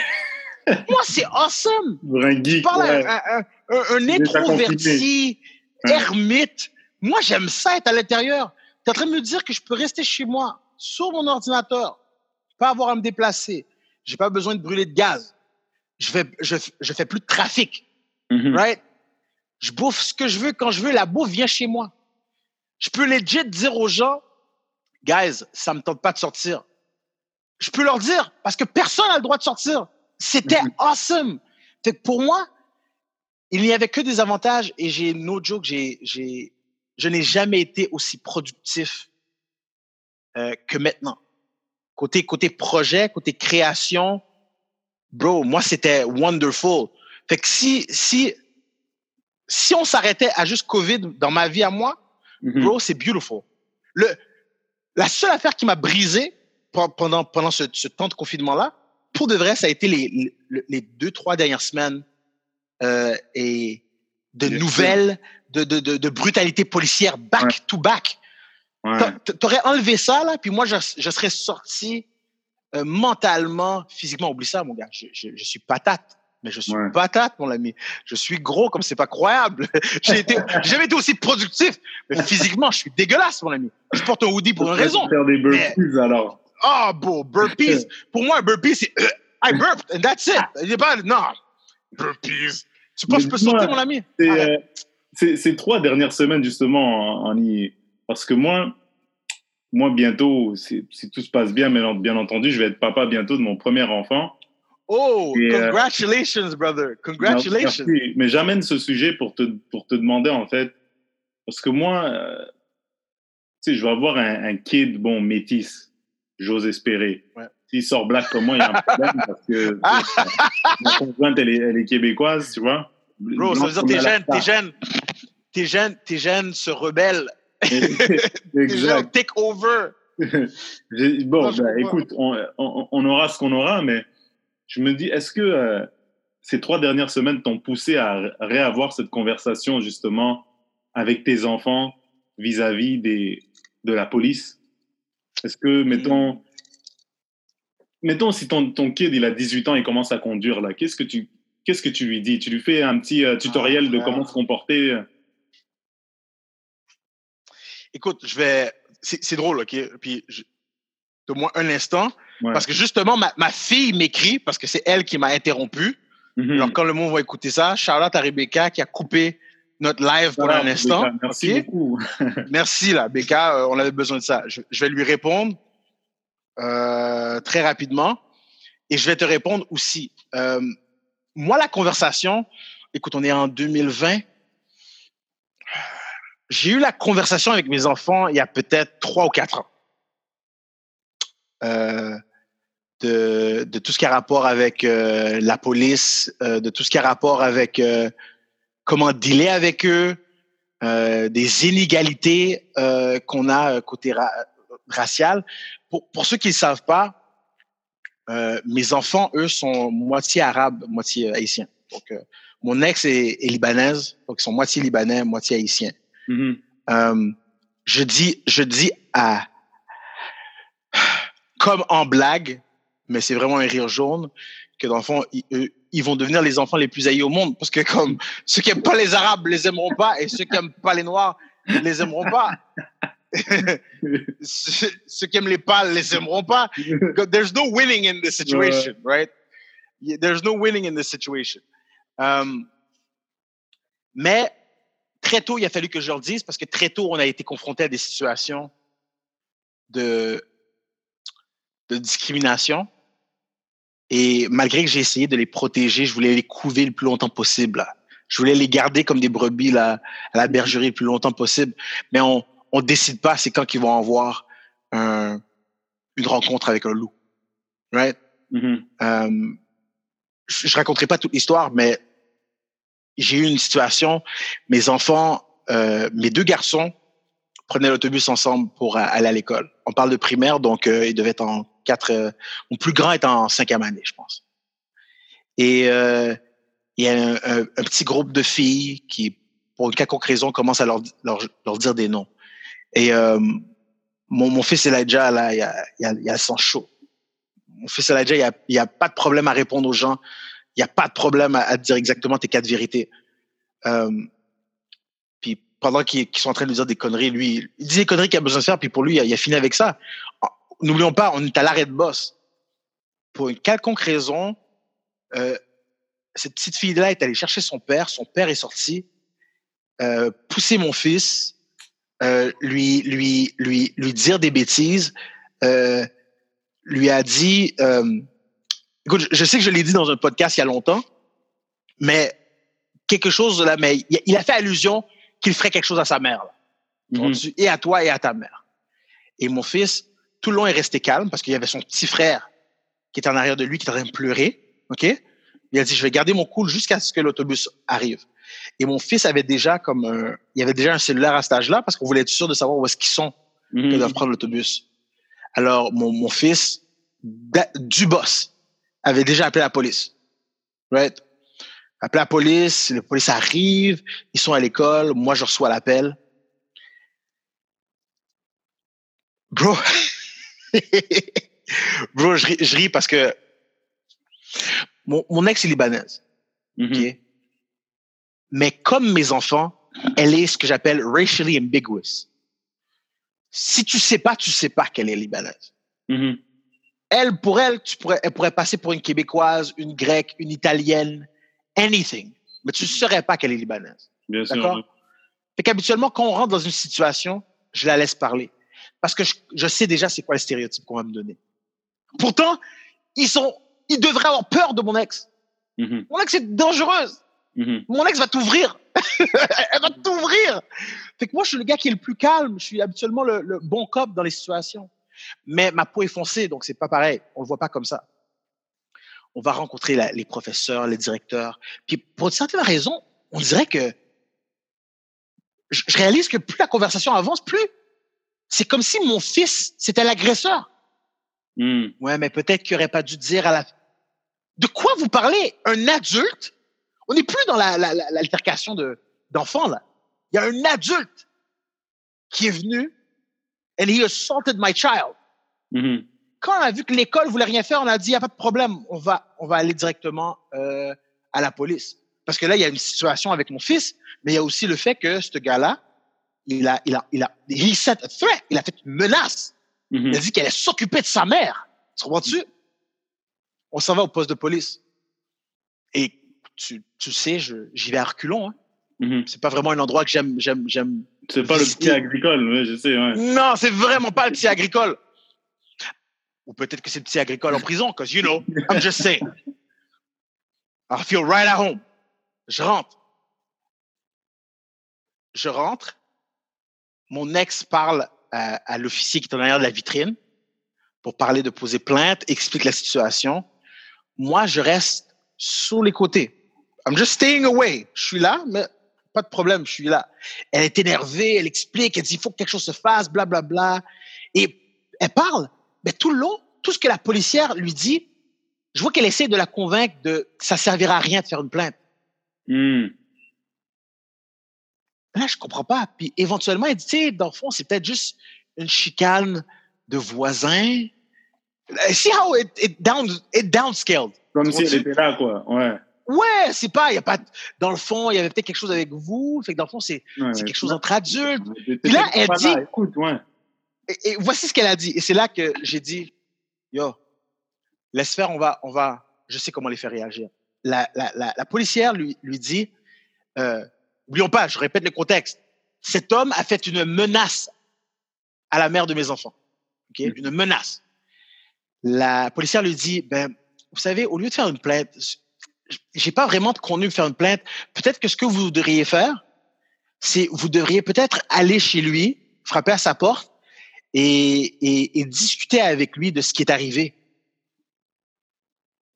Moi, c'est awesome. Un Tu geek. parles ouais. à un, un, un, introverti, ermite. Moi, j'aime ça être à l'intérieur. Tu es en train de me dire que je peux rester chez moi, sur mon ordinateur, pas avoir à me déplacer. J'ai pas besoin de brûler de gaz. Je fais, je, je fais plus de trafic, Mhm. right? Je bouffe ce que je veux quand je veux. La bouffe vient chez moi. Je peux legit dire aux gens, guys, ça me tente pas de sortir. Je peux leur dire parce que personne n'a le droit de sortir. C'était Mhm. awesome. Fait que pour moi, il n'y avait que des avantages et j'ai no joke, j'ai, j'ai, je n'ai jamais été aussi productif euh, que maintenant. Côté côté projet, côté création, bro, moi c'était wonderful. Fait que si si si on s'arrêtait à juste Covid dans ma vie à moi, Mhm. bro, c'est beautiful. Le, la seule affaire qui m'a brisé pe- pendant, pendant ce, ce temps de confinement-là, pour de vrai, ça a été les, les, les deux, trois dernières semaines euh, et de nouvelles, de, de, de, de brutalité policière back Ouais. to back. Ouais. T'a- T'aurais enlevé ça, là, puis moi, je, je serais sorti euh, mentalement, physiquement. Oublie ça, mon gars. Je, je, je suis patate. Mais je suis Ouais. patate, mon ami. Je suis gros comme c'est pas croyable. J'ai été, jamais été aussi productif. Mais physiquement, je suis dégueulasse, mon ami. Je porte un hoodie pour une raison. Faire des burpees alors? Ah, bon, burpees. Pour moi, un burpee, c'est euh, I burped and that's it. Il pas, non. Burpees. Tu penses que je peux Mais sauter, mon ami? C'est, euh, c'est- ces trois dernières semaines, justement, en, en y- Parce que moi, moi bientôt, si, si tout se passe bien, bien, bien entendu, je vais être papa bientôt de mon premier enfant. Oh, et, euh, congratulations, brother. Congratulations. Merci. Mais j'amène ce sujet pour te, pour te demander, en fait, parce que moi, euh, tu sais, je vais avoir un, un kid, bon, métis, j'ose espérer. Ouais. S'il sort black comme moi, il y a un problème parce que ma conjointe, elle est, elle est québécoise, tu vois. Bro, ça veut dire tes jeunes, tes jeunes, tes jeunes, tes jeunes se rebellent. Tes exact. jeunes take over. Bon, Non, comprends. écoute, on, on, on aura ce qu'on aura, mais je me dis, est-ce que euh, ces trois dernières semaines t'ont poussé à réavoir cette conversation justement avec tes enfants vis-à-vis des, de la police? Est-ce que, mettons, mettons si ton, ton kid il a 18 ans, il commence à conduire là, qu'est-ce que tu qu'est-ce que tu lui dis? Tu lui fais un petit euh, tutoriel Ah, de comment se comporter? Écoute, je vais. C'est drôle, OK? Puis, de moins un instant. Ouais. Parce que justement, ma, ma fille m'écrit, parce que c'est elle qui m'a interrompu. Mhm. Alors, quand le monde va écouter ça, Charlotte à Rebecca qui a coupé notre live Voilà, un instant. Merci beaucoup. Merci, là, Becca. euh, on avait besoin de ça. Je, je vais lui répondre euh, très rapidement. Et je vais te répondre aussi. Euh, moi, la conversation, écoute, on est en 2020. J'ai eu la conversation avec mes enfants il y a peut-être trois ou quatre ans. Euh, de, de tout ce qui a rapport avec la police, de tout ce qui a rapport avec comment dealer avec eux, euh, des inégalités euh, qu'on a euh, côté ra racial. Pour, pour ceux qui ne savent pas, euh, mes enfants, eux, sont moitié arabes, moitié haïtiens. Donc, euh, mon ex est, est libanaise, donc ils sont moitié libanais, moitié haïtiens. Mhm. Euh, je dis, je dis à, comme en blague, mais c'est vraiment un rire jaune, que dans le fond, ils, eux, ils vont devenir les enfants les plus haïs au monde. Parce que comme ceux qui aiment pas les Arabes les aimeront pas et ceux qui aiment pas les Noirs les aimeront pas. ceux, ceux qui aiment les pâles les aimeront pas. There's no winning in this situation, right? There's no winning in this situation. Um, mais très tôt, il a fallu que je leur dise parce que très tôt, on a été confronté à des situations de, de discrimination. Et malgré que j'ai essayé de les protéger, je voulais les couver le plus longtemps possible. là. Je voulais les garder comme des brebis là, à la bergerie le plus longtemps possible. Mais on on décide pas c'est quand ils vont avoir un, une rencontre avec un loup. Right? Mhm. Euh, je, je raconterai pas toute l'histoire, mais j'ai eu une situation. Mes enfants, euh, mes deux garçons prenaient l'autobus ensemble pour aller à l'école. On parle de primaire, donc euh, ils devaient être en quatre. euh, mon plus grand est en cinquième année, je pense. Et euh, il y a un, petit groupe de filles qui, pour une quelconque raison, commencent à leur, leur, leur dire des noms. Et euh, mon, mon fils Elijah, là, il a, il a, a chaud mon fils Elijah, il n'y a, a pas de problème à répondre aux gens. Il n'y a pas de problème à, à dire exactement tes quatre vérités. Euh, puis pendant qu'ils sont en train de lui dire des conneries, lui, il dit des conneries qu'il a besoin de faire, puis pour lui, il a fini avec ça. N'oublions pas, on est à l'arrêt de boss. Pour une quelconque raison, euh, cette petite fille-là est allée chercher son père. Son père est sorti, euh, pousser mon fils, euh, lui, lui, lui, lui dire des bêtises. Euh, lui a dit, euh, écoute, je, sais que je l'ai dit dans un podcast il y a longtemps, mais quelque chose là, mais il, a fait allusion qu'il ferait quelque chose à sa mère, là. Mhm. Et à toi et à ta mère. Et mon fils, tout le long est resté calme parce qu'il y avait son petit frère qui était en arrière de lui, qui était en train de pleurer, ok? Il a dit, je vais garder mon cool jusqu'à ce que l'autobus arrive. Et mon fils avait déjà comme un, il avait déjà un cellulaire à cet âge-là parce qu'on voulait être sûr de savoir où est-ce qu'ils sont Mhm. qu'ils doivent prendre l'autobus. Alors, mon, mon fils, du boss, avait déjà appelé la police. Right? Appelé la police, la police arrive, ils sont à l'école, moi je reçois l'appel. Bro, bro, je ris, je ris parce que mon, mon ex est libanaise, Mhm. Mais comme mes enfants, elle est ce que j'appelle racially ambiguous. Si tu sais pas, tu sais pas qu'elle est libanaise. Mhm. Elle, pour elle, tu pourrais, elle pourrait passer pour une Québécoise, une Grecque, une Italienne, anything. Mais tu ne saurais pas qu'elle est libanaise. Bien sûr. D'accord? Fait qu'habituellement, quand on rentre dans une situation, je la laisse parler. Parce que je, je sais déjà c'est quoi le stéréotype qu'on va me donner. Pourtant, ils sont, ils devraient avoir peur de mon ex. Mhm. Mon ex est dangereuse. Mhm. Mon ex va t'ouvrir. Elle va t'ouvrir. Fait que moi, je suis le gars qui est le plus calme. Je suis habituellement le, le bon cop dans les situations. Mais ma peau est foncée, donc c'est pas pareil. On le voit pas comme ça. On va rencontrer la- les professeurs, les directeurs. Puis pour une certaine raison, on dirait que je, je réalise que plus la conversation avance, plus c'est comme si mon fils c'était l'agresseur. Mhm. Ouais, mais peut-être qu'il aurait pas dû dire à la. De quoi vous parlez? Un adulte? On n'est plus dans la- la- la- l'altercation de d'enfants là. Il y a un adulte qui est venu and he assaulted my child. Mhm. Quand on a vu que l'école voulait rien faire, on a dit il y a pas de problème, on va on va aller directement euh, à la police. Parce que là, il y a une situation avec mon fils, mais il y a aussi le fait que ce gars-là il a, il a, il a, he set a threat. Il a fait une menace. Mhm. Il a dit qu'elle allait s'occuper de sa mère. Tu comprends-tu? On s'en va au poste de police. Et tu, tu sais, j'y vais à reculons. Hein. Mhm. C'est pas vraiment un endroit que j'aime, j'aime, j'aime. C'est pas le petit agricole, ouais, je sais, ouais. Non, c'est vraiment pas le petit agricole. Ou peut-être que c'est le petit agricole en prison, cause you know, I'm just saying. I feel right at home. Je rentre. Je rentre. Mon ex parle à, à l'officier qui est en arrière de la vitrine pour parler de poser plainte, explique la situation. Moi, je reste sur les côtés. I'm just staying away. Je suis là, mais pas de problème, je suis là. Elle est énervée, elle explique, elle dit il faut que quelque chose se fasse, blablabla. Bla, bla. Et elle parle, mais tout le long, tout ce que la policière lui dit, je vois qu'elle essaie de la convaincre de que ça servira à rien de faire une plainte. Mhm. Là, je comprends pas. Puis éventuellement, elle dit, tu sais, dans le fond, c'est peut-être juste une chicane de voisins. See how it, it, down, it downscaled. Comme si elle était là, quoi. Ouais. Ouais, c'est pas, il y a pas, dans le fond, il y avait peut-être quelque chose avec vous. Fait que dans le fond, c'est ouais quelque chose entre adultes. Puis là, elle là, dit- Écoute, ouais. Et, et voici ce qu'elle a dit. Et c'est là que j'ai dit, yo, laisse faire, on va, on va, je sais comment les faire réagir. La, la, la, la policière lui, lui dit, euh, oublions pas, je répète le contexte. Cet homme a fait une menace à la mère de mes enfants. Mhm. Une menace. La policière lui dit, ben, vous savez, au lieu de faire une plainte, j'ai pas vraiment de contenu pour faire une plainte. Peut-être que ce que vous devriez faire, c'est vous devriez peut-être aller chez lui, frapper à sa porte et, et, et discuter avec lui de ce qui est arrivé.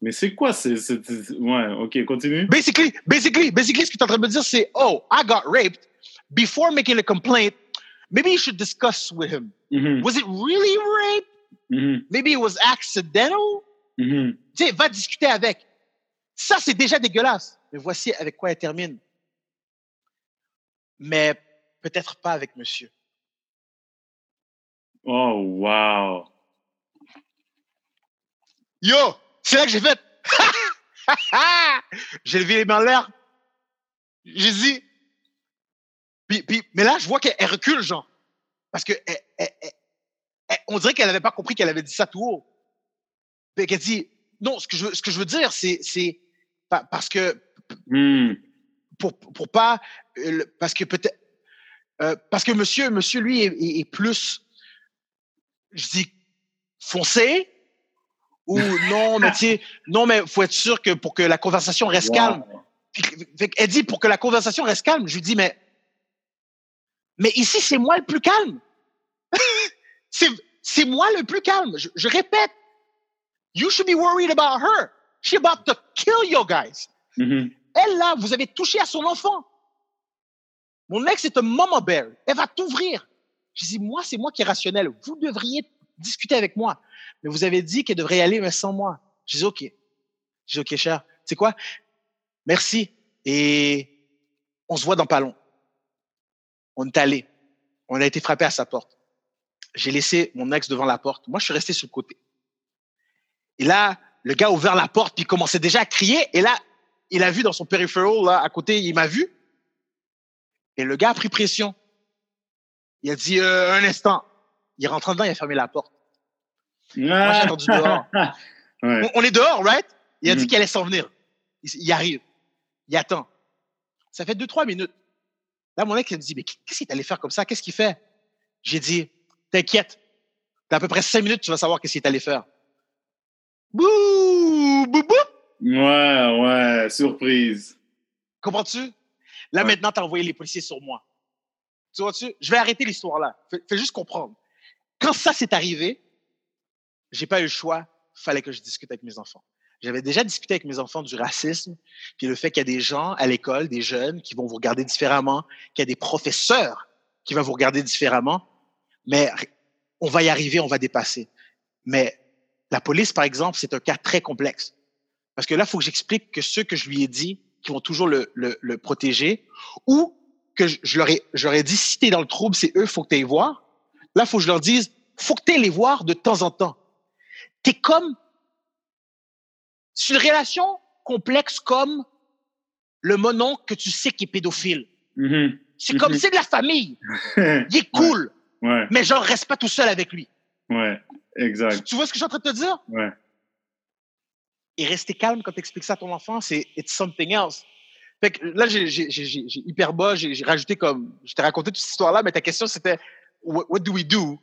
Mais c'est quoi c'est, Ouais, ok, continue. Basically, basically, basically, ce que tu es en train de me dire, c'est Oh, I got raped. Before making a complaint, maybe you should discuss with him. Mhm, Was it really rape? mhm, Maybe it was accidental? mhm. Tu sais, va discuter avec. Ça, c'est déjà dégueulasse. Mais voici avec quoi elle termine. Mais peut-être pas avec monsieur. Oh, wow. Yo, c'est là que j'ai fait. j'ai levé les mains en l'air. J'ai dit. Puis, puis, mais là, je vois qu'elle elle recule, genre. Parce que elle- elle- elle- on dirait qu'elle n'avait pas compris qu'elle avait dit ça tout haut. Puis qu'elle dit, non, ce que je veux, ce que je veux dire, c'est, c'est pa- parce que Mhm. pour, pour pas, euh, parce que peut-être, euh, parce que monsieur, monsieur lui est, est- est plus, je dis, foncé ou non, mais tu sais, non, mais faut être sûr que pour que la conversation reste Wow. calme. Fait elle dit pour que la conversation reste calme. Je lui dis, mais, mais ici, c'est moi le plus calme. c'est, c'est moi le plus calme. Je, je répète. You should be worried about her. She's about to kill you guys. Mhm. Elle, là, vous avez touché à son enfant. Mon ex est un mama bear. Elle va t'ouvrir. Je dis, moi, c'est moi qui est rationnel. Vous devriez discuter avec moi. Mais vous avez dit qu'elle devrait y aller, mais sans moi. Je dis, OK. Je dis, OK, cher. Tu sais quoi? Merci. Et on se voit dans pas long. On est allé. On a été frappé à sa porte. J'ai laissé mon ex devant la porte. Moi, je suis resté sur le côté. Et là, le gars a ouvert la porte, puis il commençait déjà à crier. Et là, il a vu dans son peripheral, là, à côté, il m'a vu. Et le gars a pris pression. Il a dit, euh, un instant. Il est rentré dedans, il a fermé la porte. Moi, j'ai attendu dehors. Ouais. On, on est dehors, right? Il a dit Mhm. qu'il allait s'en venir. Il, il arrive. Il attend. Ça fait deux, trois minutes. Là, mon ex, il me dit, mais qu'est-ce qu'il est allé faire comme ça? Qu'est-ce qu'il fait? J'ai dit, t'inquiète. Dans à peu près cinq minutes, tu vas savoir qu'est-ce qu'il est allé faire. Bouh! Bouh, bouh! Ouais, ouais, surprise. Comprends-tu? Là, Ouais. maintenant, tu as envoyé les policiers sur moi. Tu vois-tu? Je vais arrêter l'histoire là. Fais, fais juste comprendre. Quand ça s'est arrivé, j'ai pas eu le choix. Fallait que je discute avec mes enfants. J'avais déjà discuté avec mes enfants du racisme, puis le fait qu'il y a des gens à l'école, des jeunes, qui vont vous regarder différemment, qu'il y a des professeurs qui vont vous regarder différemment. Mais on va y arriver, on va dépasser. Mais la police, par exemple, c'est un cas très complexe. Parce que là, il faut que j'explique que ceux que je lui ai dit, qui vont toujours le, le, le protéger, ou que je, je leur ai, je leur ai dit, si t'es dans le trouble, c'est eux, faut que tu les voir. Là, faut que je leur dise, faut que tu les voir de temps en temps. T'es comme, c'est une relation complexe comme le monon que tu sais qui est pédophile. Mhm. C'est comme, Mhm. c'est de la famille. Il est cool. Ouais, Mais genre, reste pas tout seul avec lui. ouais, exact. Tu vois ce que je suis en train de te dire? Ouais. Et rester calme quand tu expliques ça à ton enfant, c'est it's something else. Fait que là, j'ai hyper bas, j'ai j'ai rajouté comme. Je t'ai raconté toute cette histoire-là, mais ta question, c'était what, what do we do?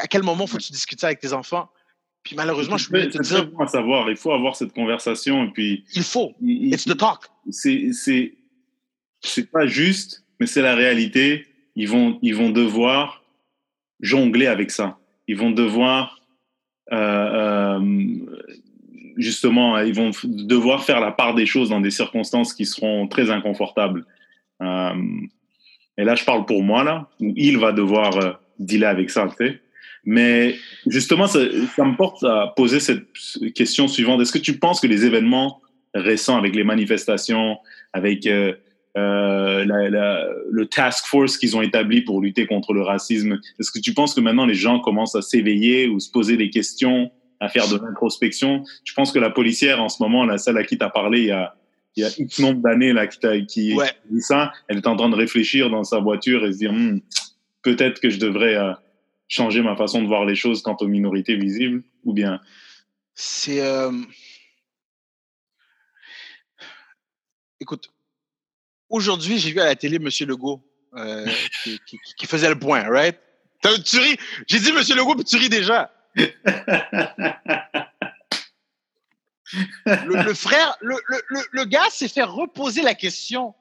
À quel moment faut-tu discuter avec tes enfants? Puis malheureusement, je peux te dire, bon à savoir. Il faut avoir cette conversation et puis il faut. il- It's the talk. c'est c'est c'est pas juste, mais c'est la réalité. Ils vont ils vont devoir jongler avec ça. Ils vont devoir euh, euh, justement, ils vont devoir faire la part des choses dans des circonstances qui seront très inconfortables. Euh, et là, je parle pour moi là, où il va devoir euh, dealer avec ça, tu sais. Mais justement, ça, ça me porte à poser cette question suivante. Est-ce que tu penses que les événements récents avec les manifestations, avec euh, euh, le task force qu'ils ont établi pour lutter contre le racisme, est-ce que tu penses que maintenant les gens commencent à s'éveiller ou se poser des questions, à faire de l'introspection? Je pense que la policière en ce moment, la celle à qui tu as parlé il y a, il y a X nombre d'années là, qui, qui, Ouais. dit ça, elle est en train de réfléchir dans sa voiture et se dire Hmm, peut-être que je devrais euh, changer ma façon de voir les choses quant aux minorités visibles, ou bien C'est. euh, Écoute, aujourd'hui, j'ai vu à la télé M. Legault euh, qui, qui- qui faisait le point, right? Tu ris. J'ai dit M. Legault, puis tu ris déjà. Le, le frère, le, le, le, gars s'est fait reposer la question.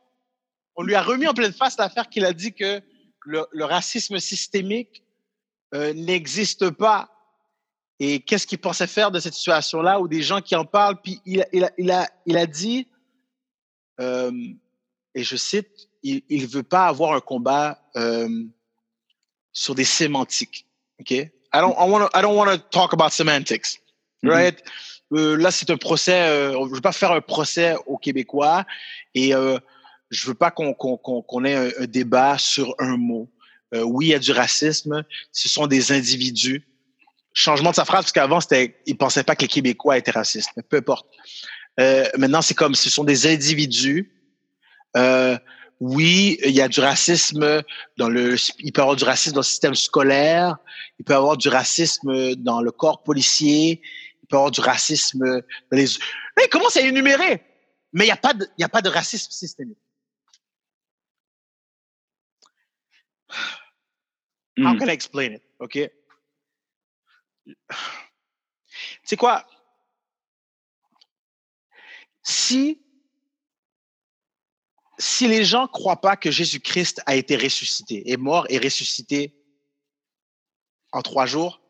On lui a remis en pleine face l'affaire qu'il a dit que le, le racisme systémique euh, n'existe pas. Et qu'est-ce qu'il pensait faire de cette situation-là où des gens qui en parlent, puis il, a- il, a, il, a, il a dit, euh, et je cite, il ne veut pas avoir un combat euh, sur des sémantiques. OK? I don't, I wanna, I don't want to talk about semantics. Right? Euh, là, c'est un procès. Euh, je veux pas faire un procès aux Québécois et euh, je veux pas qu'on ait un, un débat sur un mot. Euh, oui, il y a du racisme. Ce sont des individus. Changement de sa phrase parce qu'avant c'était, il pensait pas que les Québécois étaient racistes. Mais peu importe. Euh, maintenant, c'est comme ce sont des individus. Euh, oui, il y a du racisme dans le. Il peut y avoir du racisme dans le système scolaire. Il peut y avoir du racisme dans le corps policier. Avoir du racisme les. Là, il commence à énumérer. Mais il n'y a, pas de- y a pas de racisme systémique. How Mm. can I explain it? OK? Tu sais quoi? Si, si les gens croient pas que Jésus-Christ a été ressuscité, est mort et ressuscité en trois jours,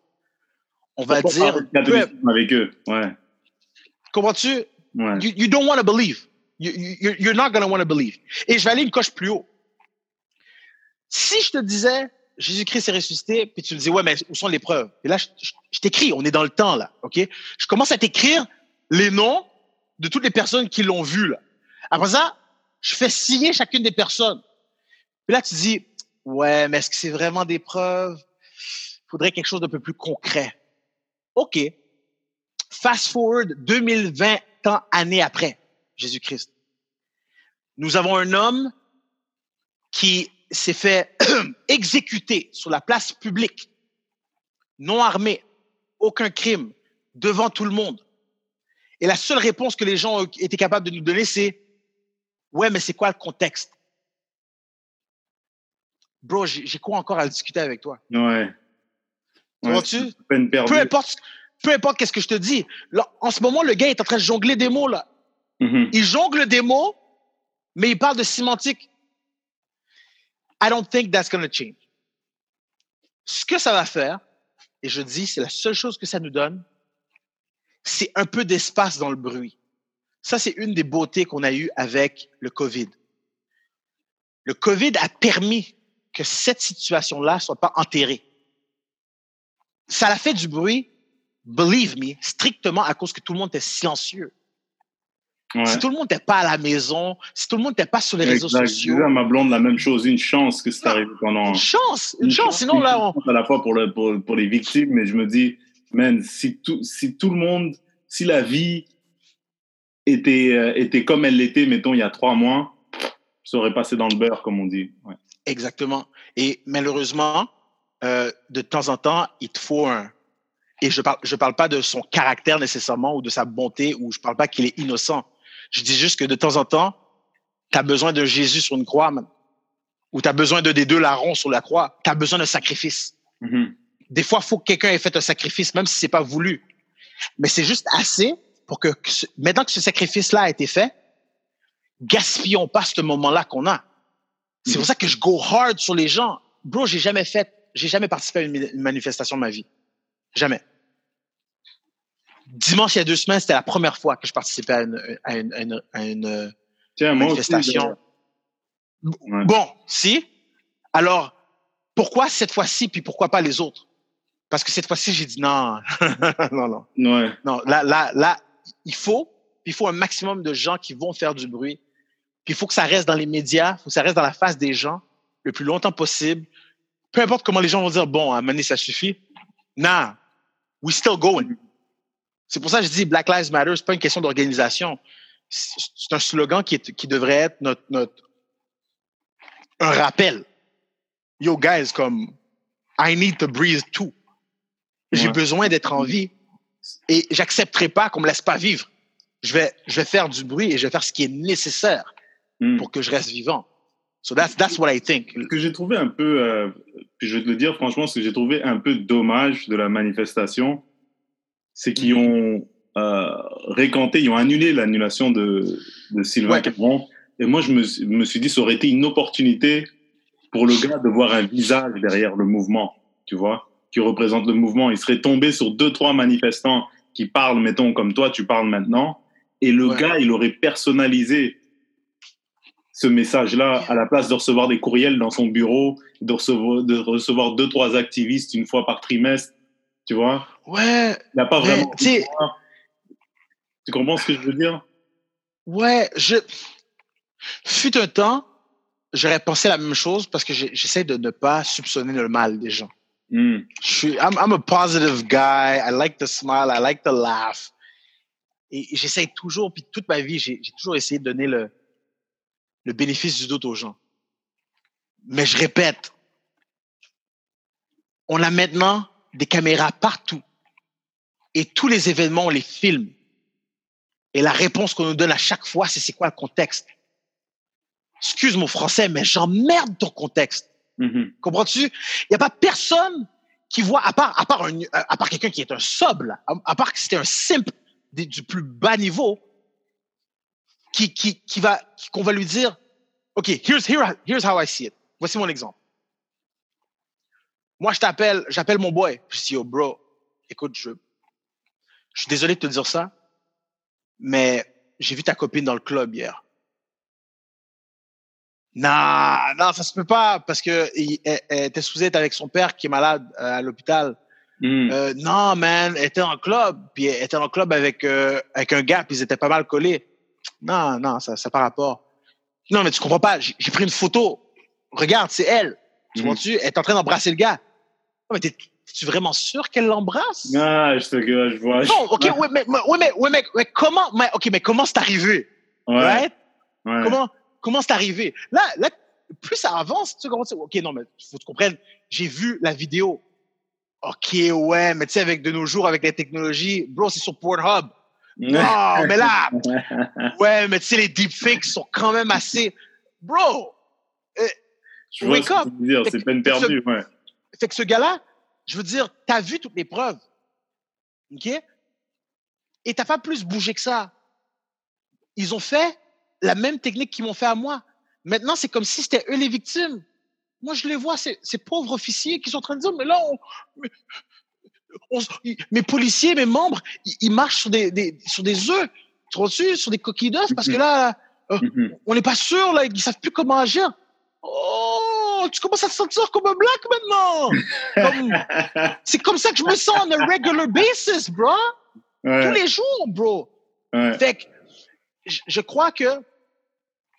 on va dire, avec eux. Ouais. comprends-tu? ouais. You, you don't want to believe. You, you, you're not going to want to believe. Et je vais aller une coche plus haut. Si je te disais, Jésus-Christ est ressuscité, puis tu me dis, ouais, mais où sont les preuves? Et là, je, je- je t'écris, on est dans le temps, là, OK? Je commence à t'écrire les noms de toutes les personnes qui l'ont vu, là. Après ça, je fais signer chacune des personnes. Puis là, tu dis, ouais, mais est-ce que c'est vraiment des preuves? Faudrait quelque chose d'un peu plus concret. OK. Fast forward 2020 ans, années après Jésus-Christ. Nous avons un homme qui s'est fait exécuter sur la place publique, non armé, aucun crime, devant tout le monde. Et la seule réponse que les gens été capables de nous donner, c'est Ouais, mais c'est quoi le contexte? Bro, j'ai j'ai quoi encore à discuter avec toi? Ouais. Ouais, perdue. Peu importe, peu importe qu'est-ce que je te dis. Là, en ce moment, le gars est en train de jongler des mots, là. Mhm. Il jongle des mots, mais il parle de sémantique. I don't think that's going to change. Ce que ça va faire, et je dis, c'est la seule chose que ça nous donne, c'est un peu d'espace dans le bruit. Ça, c'est une des beautés qu'on a eues avec le COVID. Le COVID a permis que cette situation-là soit pas enterrée. Ça a fait du bruit, believe me, strictement à cause que tout le monde était silencieux. Ouais. Si tout le monde n'était pas à la maison, si tout le monde n'était pas sur les réseaux Exact. Je sociaux, disais à ma blonde la même chose. Une chance que c'est Non. arrivé pendant. une chance, une chance. Sinon, là, on... à la fois pour, le, pour, pour les victimes, mais je me dis, man, si tout, si tout le monde, si la vie était, euh, était comme elle l'était, mettons, il y a trois mois, ça aurait passé dans le beurre, comme on dit. Ouais. Exactement. Et malheureusement, euh, de temps en temps, il te faut un. Et je parle, je parle pas de son caractère nécessairement ou de sa bonté ou je parle pas qu'il est innocent. Je dis juste que de temps en temps, tu as besoin de Jésus sur une croix, man. ou tu as besoin de des deux larrons sur la croix. Tu as besoin d'un sacrifice. Mhm. Des fois, il faut que quelqu'un ait fait un sacrifice, même si c'est pas voulu. Mais c'est juste assez pour que, maintenant que ce sacrifice-là a été fait, gaspillons pas ce moment-là qu'on a. C'est pour ça que je go hard sur les gens. Bro, j'ai jamais fait, j'ai jamais participé à une, manifestation de ma vie. Jamais. Dimanche, il y a deux semaines, c'était la première fois que je participais à une, à une, à une, à une, euh, Tiens, moi aussi, manifestation. Ouais. Bon, si. Alors, pourquoi cette fois-ci, puis pourquoi pas les autres? Parce que cette fois-ci, j'ai dit non, non, non. Ouais. Non, là, là, là, il faut, il faut un maximum de gens qui vont faire du bruit. Puis il faut que ça reste dans les médias, il faut que ça reste dans la face des gens le plus longtemps possible. Peu importe comment les gens vont dire, bon, à donné, ça suffit. Nah, we still going. C'est pour ça que je dis Black Lives Matter, c'est pas une question d'organisation. C'est c'est un slogan qui, est, qui devrait être notre, notre, un rappel. Yo, guys, comme, I need to breathe too. J'ai Ouais. besoin d'être en vie et j'accepterai pas qu'on me laisse pas vivre. Je vais, je vais faire du bruit et je vais faire ce qui est nécessaire Mm. pour que je reste vivant. So that's, that's what I think. Ce que j'ai trouvé un peu, euh, puis je vais te le dire franchement, ce que j'ai trouvé un peu dommage de la manifestation, c'est qu'ils ont euh, récanté, ils ont annulé l'annulation de, de Sylvain Ouais. Caron. Et moi, je me, suis- me suis dit, ça aurait été une opportunité pour le gars de voir un visage derrière le mouvement, tu vois, qui représente le mouvement. Il serait tombé sur deux, trois manifestants qui parlent, mettons, comme toi, tu parles maintenant. Et le Ouais. gars, il aurait personnalisé ce message-là à la place de recevoir des courriels dans son bureau, de recevoir, de recevoir deux, trois activistes une fois par trimestre, tu vois? Ouais, Il n'a pas vraiment. tu comprends ce que je veux dire? ouais, je. Fut un temps, j'aurais pensé la même chose parce que j'essaie de ne pas soupçonner le mal des gens. Hmm. Je suis, I'm, I'm a positive guy. I like to smile. I like to laugh. Et j'essaie toujours, puis toute ma vie, j'ai toujours essayé de donner le, le bénéfice du doute aux gens. Mais je répète, on a maintenant des caméras partout. Et tous les événements, on les filme. Et la réponse qu'on nous donne à chaque fois, c'est c'est quoi le contexte? Excuse mon français, mais j'emmerde ton contexte. Mhm. Comprends-tu? Il n'y a pas personne qui voit, à part, à part, un- à part quelqu'un qui est un là, à, à part que c'était un simp des- du plus bas niveau, qui, qui, qui va, qu'on va lui dire, OK, here's, here, here's how I see it. Voici mon exemple. Moi, je t'appelle, j'appelle mon boy. Je dis, yo, bro, écoute, je, je suis désolé de te dire ça, mais j'ai vu ta copine dans le club hier. Non, non, ça se peut pas parce que il- elle, elle était sous être avec son père qui est malade euh, à l'hôpital. Hmm. Euh, non, man, elle était en club, puis elle était en club avec euh, avec un gars, puis ils étaient pas mal collés. Non, non, ça ça par rapport. Non, mais tu comprends pas. J'ai pris une photo. Regarde, c'est elle. Tu Mhm. vois-tu Elle est en train d'embrasser le gars. Non, mais t'es tu vraiment sûr qu'elle l'embrasse? Ah, je, te, je vois. Non, ok, ouais, mais, mais- ouais, mais, ouais, mais, mais comment, mais, ok, mais comment c'est arrivé? Ouais, right? ouais. Comment comment c'est arrivé? Là, là, plus ça avance, tu comprends Ok, non, mais faut que tu comprennes. J'ai vu la vidéo. Ok, ouais, mais tu sais, avec de nos jours, avec les technologies, bro, c'est sur Pornhub. Non, mais là, ouais, mais tu sais, les deepfakes sont quand même assez, bro. je vois wake ce que up. tu veux dire, c'est peine perdue. Ouais. Fait que ce gars-là, je veux dire, t'as vu toutes les preuves, ok? Et t'as pas plus bougé que ça. Ils ont fait la même technique qu'ils m'ont fait à moi. Maintenant, c'est comme si c'était eux les victimes. Moi, je les vois, ces, ces pauvres officiers qui sont en train de dire, mais là, on, mais- on- mes policiers, mes membres, ils, ils marchent sur des, des, sur des œufs, tu vois-tu, sur des coquilles d'œufs, parce que là, Mhm. on n'est pas sûr, là, ils savent plus comment agir. Oh, tu commences à te sentir comme un black maintenant. C'est comme ça que je me sens on a regular basis, bro. Tous les jours, bro. ouais. Fait que, je, je crois que,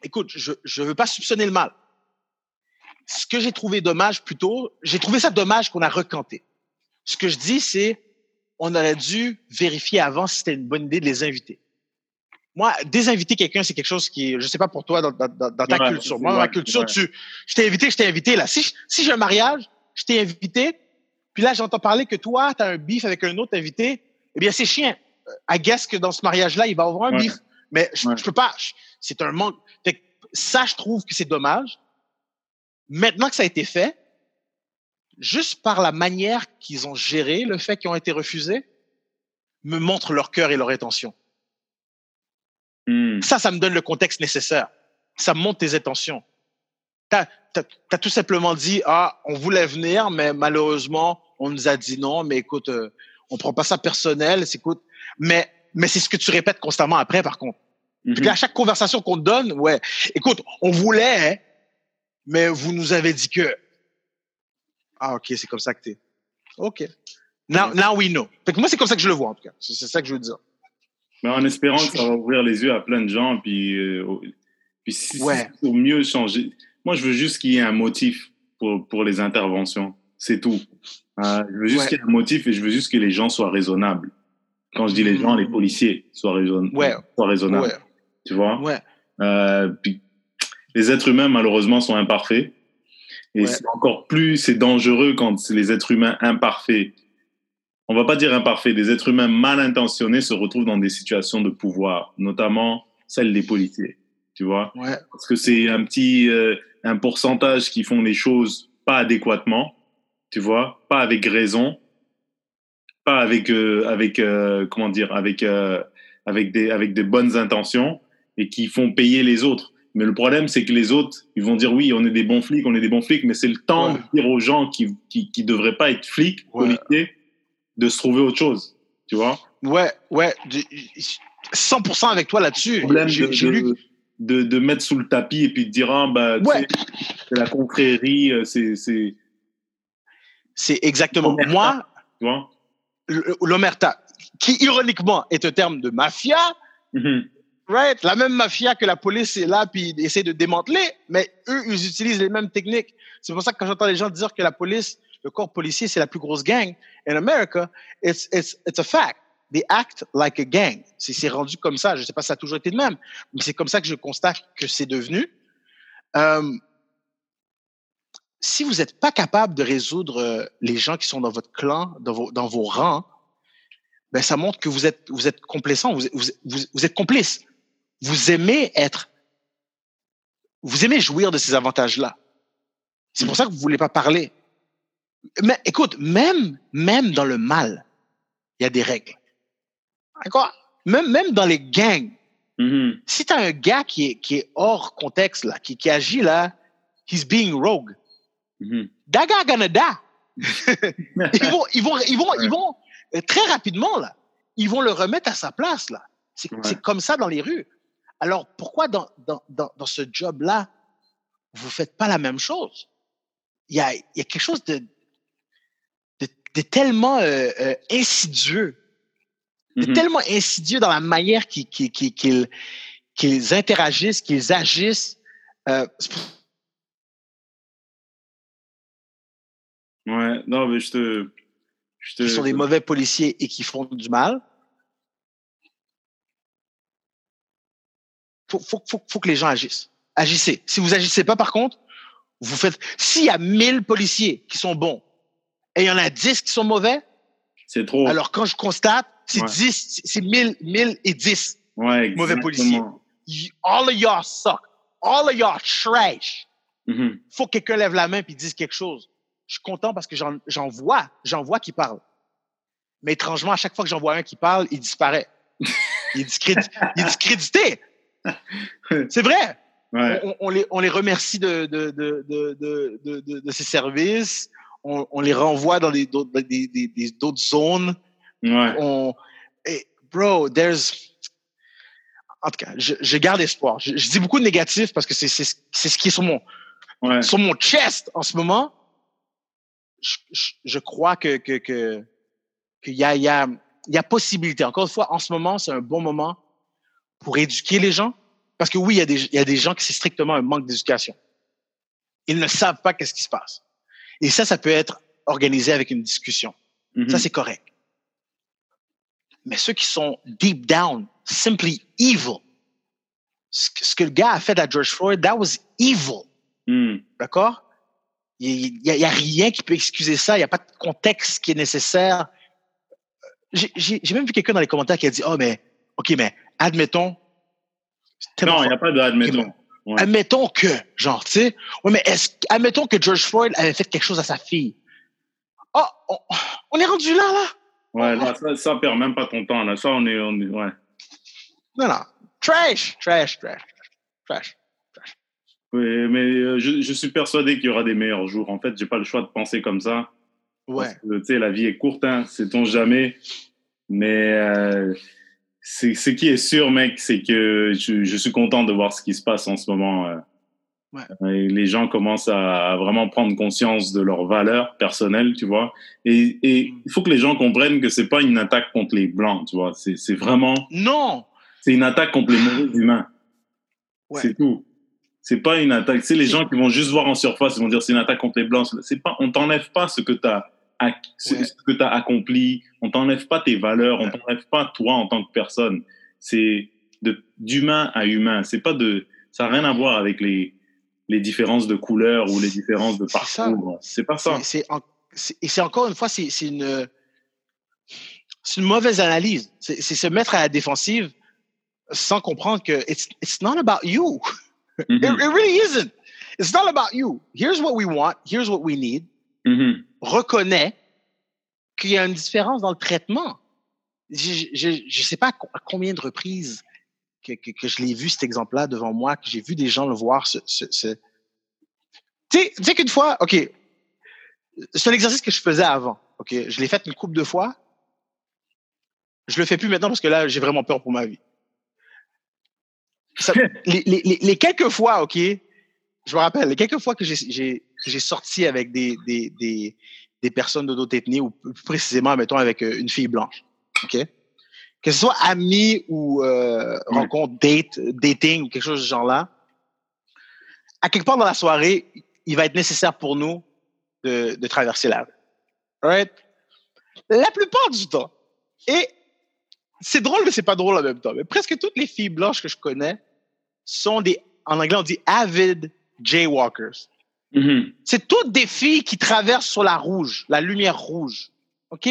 écoute, je je veux pas soupçonner le mal. Ce que j'ai trouvé dommage plutôt, j'ai trouvé ça dommage qu'on a recanté. Ce que je dis, c'est, on aurait dû vérifier avant si c'était une bonne idée de les inviter. moi, désinviter quelqu'un, c'est quelque chose qui, je sais pas pour toi, dans, dans, dans ta Ouais, culture. Moi, dans ma culture, tu, je t'ai invité, je t'ai invité, là. Si, si j'ai un mariage, je t'ai invité, puis là, j'entends parler que toi, tu as un beef avec un autre invité, eh bien, c'est chiant. Euh, I guess que dans ce mariage-là, il va y avoir un Ouais. beef. Mais je, Ouais. je peux pas, c'est un manque. Fait que ça, je trouve que c'est dommage. Maintenant que ça a été fait, juste par la manière qu'ils ont géré le fait qu'ils ont été refusés, me montre leur cœur et leur intention. Hmm. Ça, ça me donne le contexte nécessaire. Ça montre tes intentions. Tu as, tout simplement dit, ah, on voulait venir, mais malheureusement, on nous a dit non, mais écoute, euh, on prend pas ça personnel, écoute. Mais, mais c'est ce que tu répètes constamment après, par contre. Mhm. À chaque conversation qu'on te donne, ouais, écoute, on voulait, hein, mais vous nous avez dit que. Ah, ok, c'est comme ça que t'es. Ok. Now, now we know. Fait que moi, c'est comme ça que je le vois, en tout cas. C'est c'est ça que je veux dire. Mais en espérant que ça va ouvrir les yeux à plein de gens, puis, euh, puis si, si Ouais. c'est au mieux changer. Moi, je veux juste qu'il y ait un motif pour, pour les interventions. C'est tout. Euh, je veux juste Ouais. qu'il y ait un motif et je veux juste que les gens soient raisonnables. Quand je dis les gens, les policiers soient, raison- Ouais. soient raisonnables. Ouais. Tu vois? Ouais. Euh, puis, les êtres humains, malheureusement, sont imparfaits. Et Ouais. c'est encore plus, c'est dangereux quand c'est les êtres humains imparfaits. On va pas dire imparfaits, des êtres humains mal intentionnés se retrouvent dans des situations de pouvoir, notamment celles des policiers. Tu vois? Ouais. Parce que c'est un petit, euh, un pourcentage qui font les choses pas adéquatement. Tu vois? Pas avec raison. Pas avec, euh, avec, euh, comment dire, avec, euh, avec des, avec des bonnes intentions et qui font payer les autres. Mais le problème, c'est que les autres, ils vont dire oui, on est des bons flics, on est des bons flics, mais c'est le temps Ouais. de dire aux gens qui, qui, qui devraient pas être flics, Ouais. policiers, de se trouver autre chose. Tu vois? Ouais, ouais. du- 100% avec toi là-dessus. Le problème de, j'ai lu. de, de, de mettre sous le tapis et puis de dire, ah, bah, Ouais. c'est la confrérie, euh, c'est, c'est, exactement. Moi, tu vois? l'omerta, qui ironiquement est un terme de mafia, Mhm. Right? La même mafia que la police est là puis essaie de démanteler, mais eux, ils utilisent les mêmes techniques. C'est pour ça que quand j'entends les gens dire que la police, le corps policier, c'est la plus grosse gang in America, it's, it's, it's a fact. They act like a gang. C'est rendu comme ça. Je sais pas si ça a toujours été de même, mais c'est comme ça que je constate que c'est devenu. Euh, si vous n'êtes pas capable de résoudre euh, les gens qui sont dans votre clan, dans vos, dans vos rangs, ben ça montre que vous êtes, vous êtes complaisant, vous, vous, vous êtes complice. Vous aimez être, vous aimez jouir de ces avantages-là. C'est pour ça que vous voulez pas parler. Mais écoute, même, même dans le mal, il y a des règles. D'accord? Même, même dans les gangs, Mhm. si tu as un gars qui est, qui est hors contexte, là, qui, qui agit là, he's being rogue. That guy gonna die. ils vont, ils vont, ils vont, ils vont, euh, très rapidement, là, ils vont le remettre à sa place, là. C'est Ouais. c'est comme ça dans les rues. Alors, pourquoi dans, dans, dans, dans ce job-là, vous faites pas la même chose? Il y a, il y a quelque chose de, de, de tellement euh, euh, insidieux, de Mhm. tellement insidieux dans la manière qu'ils interagissent, qu'ils agissent. Euh, Ouais, non, mais je te. Je te qui sont des mauvais policiers et qui font du mal. Faut, faut, faut, faut que les gens agissent. Agissez. Si vous agissez pas, par contre, vous faites. S'il y a 1000 policiers qui sont bons et il y en a 10 qui sont mauvais, C'est trop. alors quand je constate, c'est Ouais. 10, c'est 1000, 1000 et 10. ouais, mauvais exactement. policier. You- All of y'all suck. All of y'all trash. Mhm. faut que quelqu'un lève la main et dise quelque chose. Je suis content parce que j'en vois, j'en vois qui parle. Mais étrangement, à chaque fois que j'en vois un qui parle, il disparaît. Il est, il est discrédité. C'est vrai. Ouais. On, on les, on les remercie de, de, de, de, de, de, de, de ces services. On, on les renvoie dans des d'autres des, des, des- d'autres zones. Ouais. On, et, bro, there's. En tout cas, je, je garde espoir. Je, je dis beaucoup de négatif parce que c'est c'est c'est ce qui est sur mon, Ouais. sur mon chest en ce moment, je, je, je crois que que que qu'il y a il y a il y a possibilité. Encore une fois, en ce moment, c'est un bon moment pour éduquer les gens, parce que oui, il y a des il y a des gens qui c'est strictement un manque d'éducation. Ils ne savent pas qu'est-ce qui se passe. Et ça, ça peut être organisé avec une discussion. Mhm. Ça, c'est correct. Mais ceux qui sont deep down simply evil. Ce que, le gars a fait à George Floyd, that was evil. Hmm. D'accord? Il n'y a, a rien qui peut excuser ça. Il n'y a pas de contexte qui est nécessaire. J'ai même vu quelqu'un dans les commentaires qui a dit, oh, mais, OK, mais admettons. Non, il n'y a pas de admettons. Ouais. Admettons que, genre, tu sais, ouais, mais est-ce, admettons que George Floyd avait fait quelque chose à sa fille. Oh, on, on est rendu là, là. Ouais, là, ça, ça perd même pas ton temps. Là. Ça, on est, on est, ouais. Non, non. Trash, trash, trash, trash. Oui, mais euh, je, je suis persuadé qu'il y aura des meilleurs jours. En fait, j'ai pas le choix de penser comme ça. Ouais. Tu sais, la vie est courte, hein, sait-on jamais. Mais euh, c'est ce qui est sûr, mec, c'est que je, je suis content de voir ce qui se passe en ce moment. euh. Ouais. Et les gens commencent à, à vraiment prendre conscience de leurs valeurs personnelles, tu vois. Et, et il faut que les gens comprennent que c'est pas une attaque contre les blancs, tu vois. C'est vraiment, Non. c'est une attaque contre les mauvais humains. Ouais. C'est tout. C'est pas une attaque. C'est les gens qui vont juste voir en surface, ils vont dire c'est une attaque contre les blancs. C'est pas, on t'enlève pas ce que tu as, ce, Ouais. ce que tu as accompli. On t'enlève pas tes valeurs. On Ouais. t'enlève pas toi en tant que personne. C'est d'humain à humain. C'est pas de, ça n'a rien à voir avec les les différences de couleur ou les différences de parcours. C'est pas ça. En- et c'est encore une fois, c'est une, une mauvaise analyse. C'est se mettre à la défensive sans comprendre que it's, it's not about you. It, Mhm. it really isn't. It's not about you. Here's what we want. Here's what we need. Mhm. Reconnais qu'il y a une différence dans le traitement. Je ne sais pas à co- à combien de reprises que, que, que je l'ai vu cet exemple-là devant moi, que j'ai vu des gens le voir. Ce, ce, ce- Tu sais- tu sais qu'une fois, OK, c'est un exercice que je faisais avant. OK, je l'ai fait une couple de fois. Je le fais plus maintenant parce que là, j'ai vraiment peur pour ma vie. Ça- les, les, les, les quelques fois, OK, je me rappelle, les quelques fois que j'ai- j'ai que j'ai sorti avec des, des, des, des personnes de d'autres ethnies, ou plus précisément, mettons, avec euh, une fille blanche, OK? Que ce soit ami ou euh, rencontre, date, dating, ou quelque chose de ce genre-là, à quelque part dans la soirée, il va être nécessaire pour nous de, de traverser la rue. Right? La plupart du temps. Et c'est drôle, mais c'est pas drôle en même temps. Mais presque toutes les filles blanches que je connais sont des, en anglais, on dit avid jaywalkers. Mhm. C'est toutes des filles qui traversent sur la rouge, la lumière rouge. OK?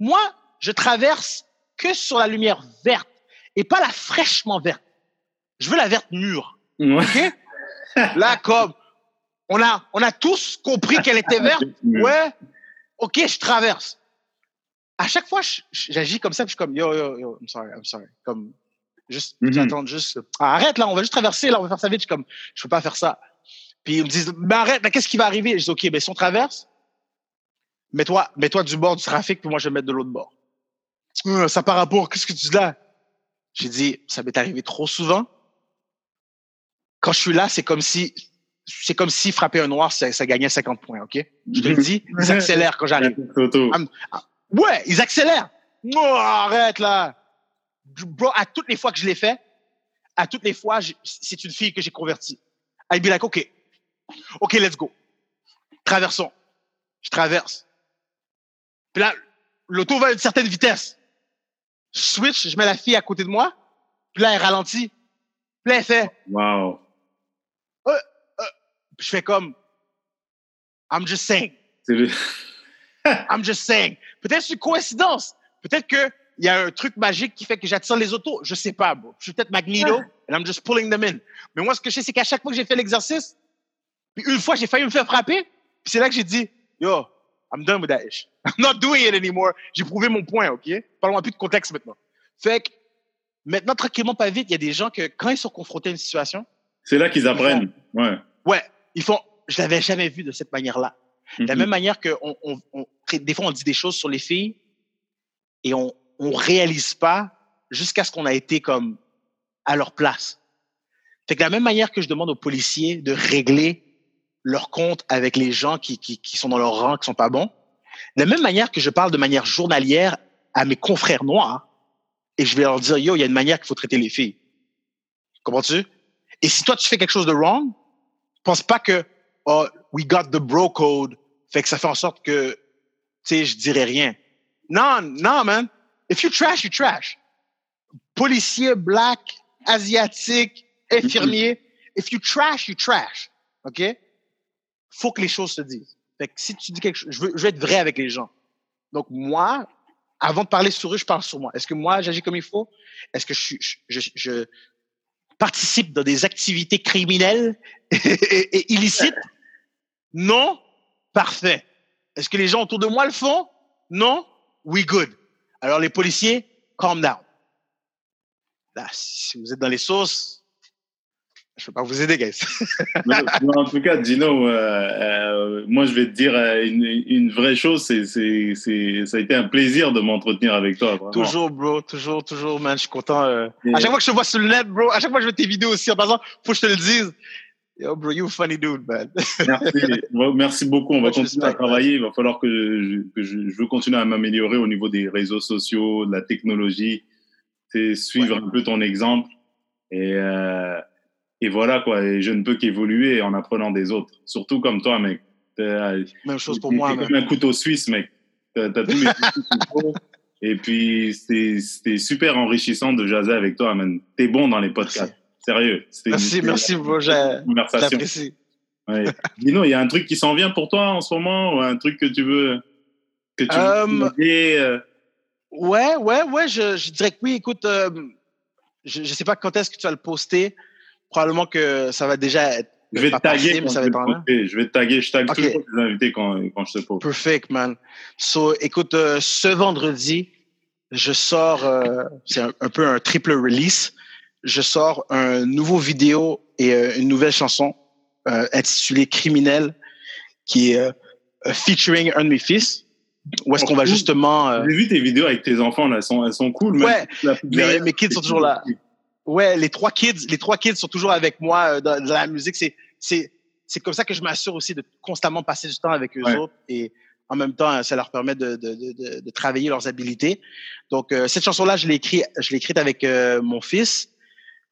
Moi, je traverse que sur la lumière verte et pas la fraîchement verte. Je veux la verte mûre. Ouais. OK? Là, comme, on a, on a tous compris qu'elle était verte. Ouais. OK, je traverse. À chaque fois, j'agis comme ça, puis je suis comme, yo, yo, yo, I'm sorry, I'm sorry. Comme, juste, Mhm. j'attends juste. Ah, arrête, là, on va juste traverser, là, on va faire ça vite. Je suis comme, je peux pas faire ça. Puis ils me disent, mais arrête, mais qu'est-ce qui va arriver? Je dis, OK, ben, si on traverse, mets-toi, mets-toi du bord du trafic, puis moi, je vais me mettre de l'autre bord. Euh, ça par rapport, qu'est-ce que tu dis là? J'ai dit, ça m'est arrivé trop souvent. Quand je suis là, c'est comme si, c'est comme si frapper un noir, ça, ça gagnait 50 points, OK? Je te le dis, ils accélèrent quand j'arrive. Ah, Ouais, ils accélèrent. Non, arrête là. Bro, à toutes les fois que je l'ai fait, à toutes les fois, c'est une fille que j'ai convertie. I'd be like, OK. OK, let's go. Traversons. Je traverse. Puis là, l'auto va à une certaine vitesse. Je switch, je mets la fille à côté de moi. Puis là, elle ralentit. Puis là, elle fait, Wow. je fais comme, I'm just saying. I'm just saying. Peut-être c'est une coïncidence. Peut-être que il y a un truc magique qui fait que j'attire les autos. Je sais pas, bro. Je suis peut-être Magneto and I'm just pulling them in. Mais moi, ce que je sais, c'est qu'à chaque fois que j'ai fait l'exercice, puis une fois, j'ai failli me faire frapper, puis c'est là que j'ai dit, yo, I'm done with that ish. I'm not doing it anymore. J'ai prouvé mon point, OK? Parlons plus de contexte maintenant. Fait que, maintenant, tranquillement, pas vite, il y a des gens que, quand ils sont confrontés à une situation, C'est là qu'ils apprennent. Ouais. ouais, ils font, je l'avais jamais vu de cette manière-là. De la Mhm. même manière que on, on, on- des fois, on dit des choses sur les filles et on on réalise pas jusqu'à ce qu'on a été comme à leur place. Fait que de la même manière que je demande aux policiers de régler leur compte avec les gens qui, qui, qui sont dans leur rang, qui sont pas bons, de la même manière que je parle de manière journalière à mes confrères noirs et je vais leur dire, yo, il y a une manière qu'il faut traiter les filles. Comprends-tu? Et si toi, tu fais quelque chose de wrong, pense pas que, oh, we got the bro code, fait que ça fait en sorte que, tu sais, je dirais rien. Non, non, man. If you trash, you trash. policier, black, asiatique, infirmier. If you trash, you trash. OK? Faut que les choses se disent. Fait que si tu dis quelque chose, je veux, je veux être vrai avec les gens. Donc, moi, avant de parler sur eux, je parle sur moi. Est-ce que moi, j'agis comme il faut? Est-ce que je, je, je, je participe dans des activités criminelles et, et illicites? Non? Parfait. Est-ce que les gens autour de moi le font? Non? We good. Alors, les policiers, calm down. Là, si vous êtes dans les sauces, je peux pas vous aider, guys. Mais- mais en tout cas, Dino, euh, euh, moi, je vais te dire euh, une, une vraie chose. C'est, c'est, c'est, ça a été un plaisir de m'entretenir avec toi. Vraiment. toujours, bro. Toujours, toujours, man. Je suis content. euh. Et- À chaque fois que je te vois sur le net, bro, à chaque fois que je vois tes vidéos aussi, en passant, faut que je te le dise. Yo, bro, you a funny dude, man. Merci, merci beaucoup. On va continuer à travailler. Il va falloir que, je, que je, je veux continuer à m'améliorer au niveau des réseaux sociaux, de la technologie, c'est suivre un peu ton exemple. Et, euh, et voilà, quoi. Et je ne peux qu'évoluer en apprenant des autres. Surtout comme toi, mec. Même chose pour moi, comme un couteau suisse, mec. T'as, tous les faut. Et puis, c'était, super enrichissant de jaser avec toi, man. T'es bon dans les podcasts. Sérieux. C'était une- Merci, merci, bro. J'apprécie. Ouais. Dino, il y a un truc qui s'en vient pour toi en ce moment ou un truc que tu veux que tu veux Euh, euh, Ouais, ouais, ouais, je, je dirais que oui. Écoute, euh, je ne sais pas quand est-ce que tu vas le poster. Probablement que ça va déjà être. je vais te passé, taguer mais ça je va vais être te. Je vais taguer. Je tague Ok. toujours les invités quand, quand je te pose. Perfect, man. So, écoute, euh, ce vendredi, je sors, euh, c'est un, un peu un triple release. Je sors un nouveau vidéo et euh, une nouvelle chanson intitulée Criminel, qui est featuring un de mes fils. Où est-ce qu'on va justement. euh, J'ai vu tes vidéos avec tes enfants là, elles sont, elles sont cool. Ouais, petite mes- kids sont toujours là. Ouais, les trois kids, les trois kids sont toujours avec moi euh, dans, dans la musique. C'est, c'est, c'est comme ça que je m'assure aussi de constamment passer du temps avec eux Ouais. autres et en même temps, ça leur permet de, de, de, de, travailler leurs habiletés. Donc, euh, cette chanson-là, je l'ai écrite, je l'ai écrite avec euh, mon fils.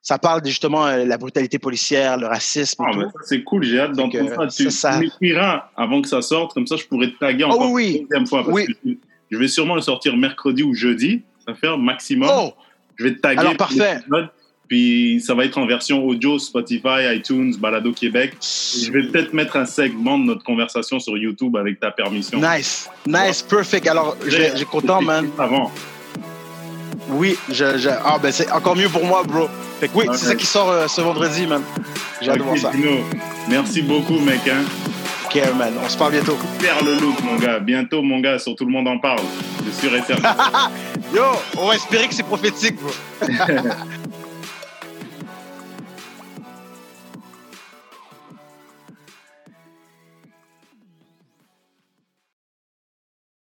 Ça parle justement de la brutalité policière, le racisme Ah, ça, c'est cool, j'ai hâte d'entendre ça. Tu, ça, ça- tu m'écriras avant que ça sorte, comme ça je pourrais te taguer Oh encore oui, une deuxième fois. Parce Oui. que je, vais sûrement le sortir mercredi ou jeudi, ça va faire maximum. Oh, Je vais te taguer. Alors, parfait. l'épisode, Puis ça va être en version audio, Spotify, iTunes, Balado Québec. Je vais peut-être mettre un segment de notre conversation sur YouTube avec ta permission. nice, nice, perfect. Alors, j'ai, j'ai content, man. Avant. Oui, je, je, ah, ben, c'est encore mieux pour moi, bro. Fait que oui, Ouais. c'est ça qui sort euh, ce vendredi, man. J'ai hâte de voir Ok, ça. Dino. Merci beaucoup, mec. Hein. Ok, man. On se parle bientôt. Faire le look, mon gars. Bientôt, mon gars, sur tout le monde en parle. C'est sûr et certain. Yo, on va espérer que c'est prophétique, bro.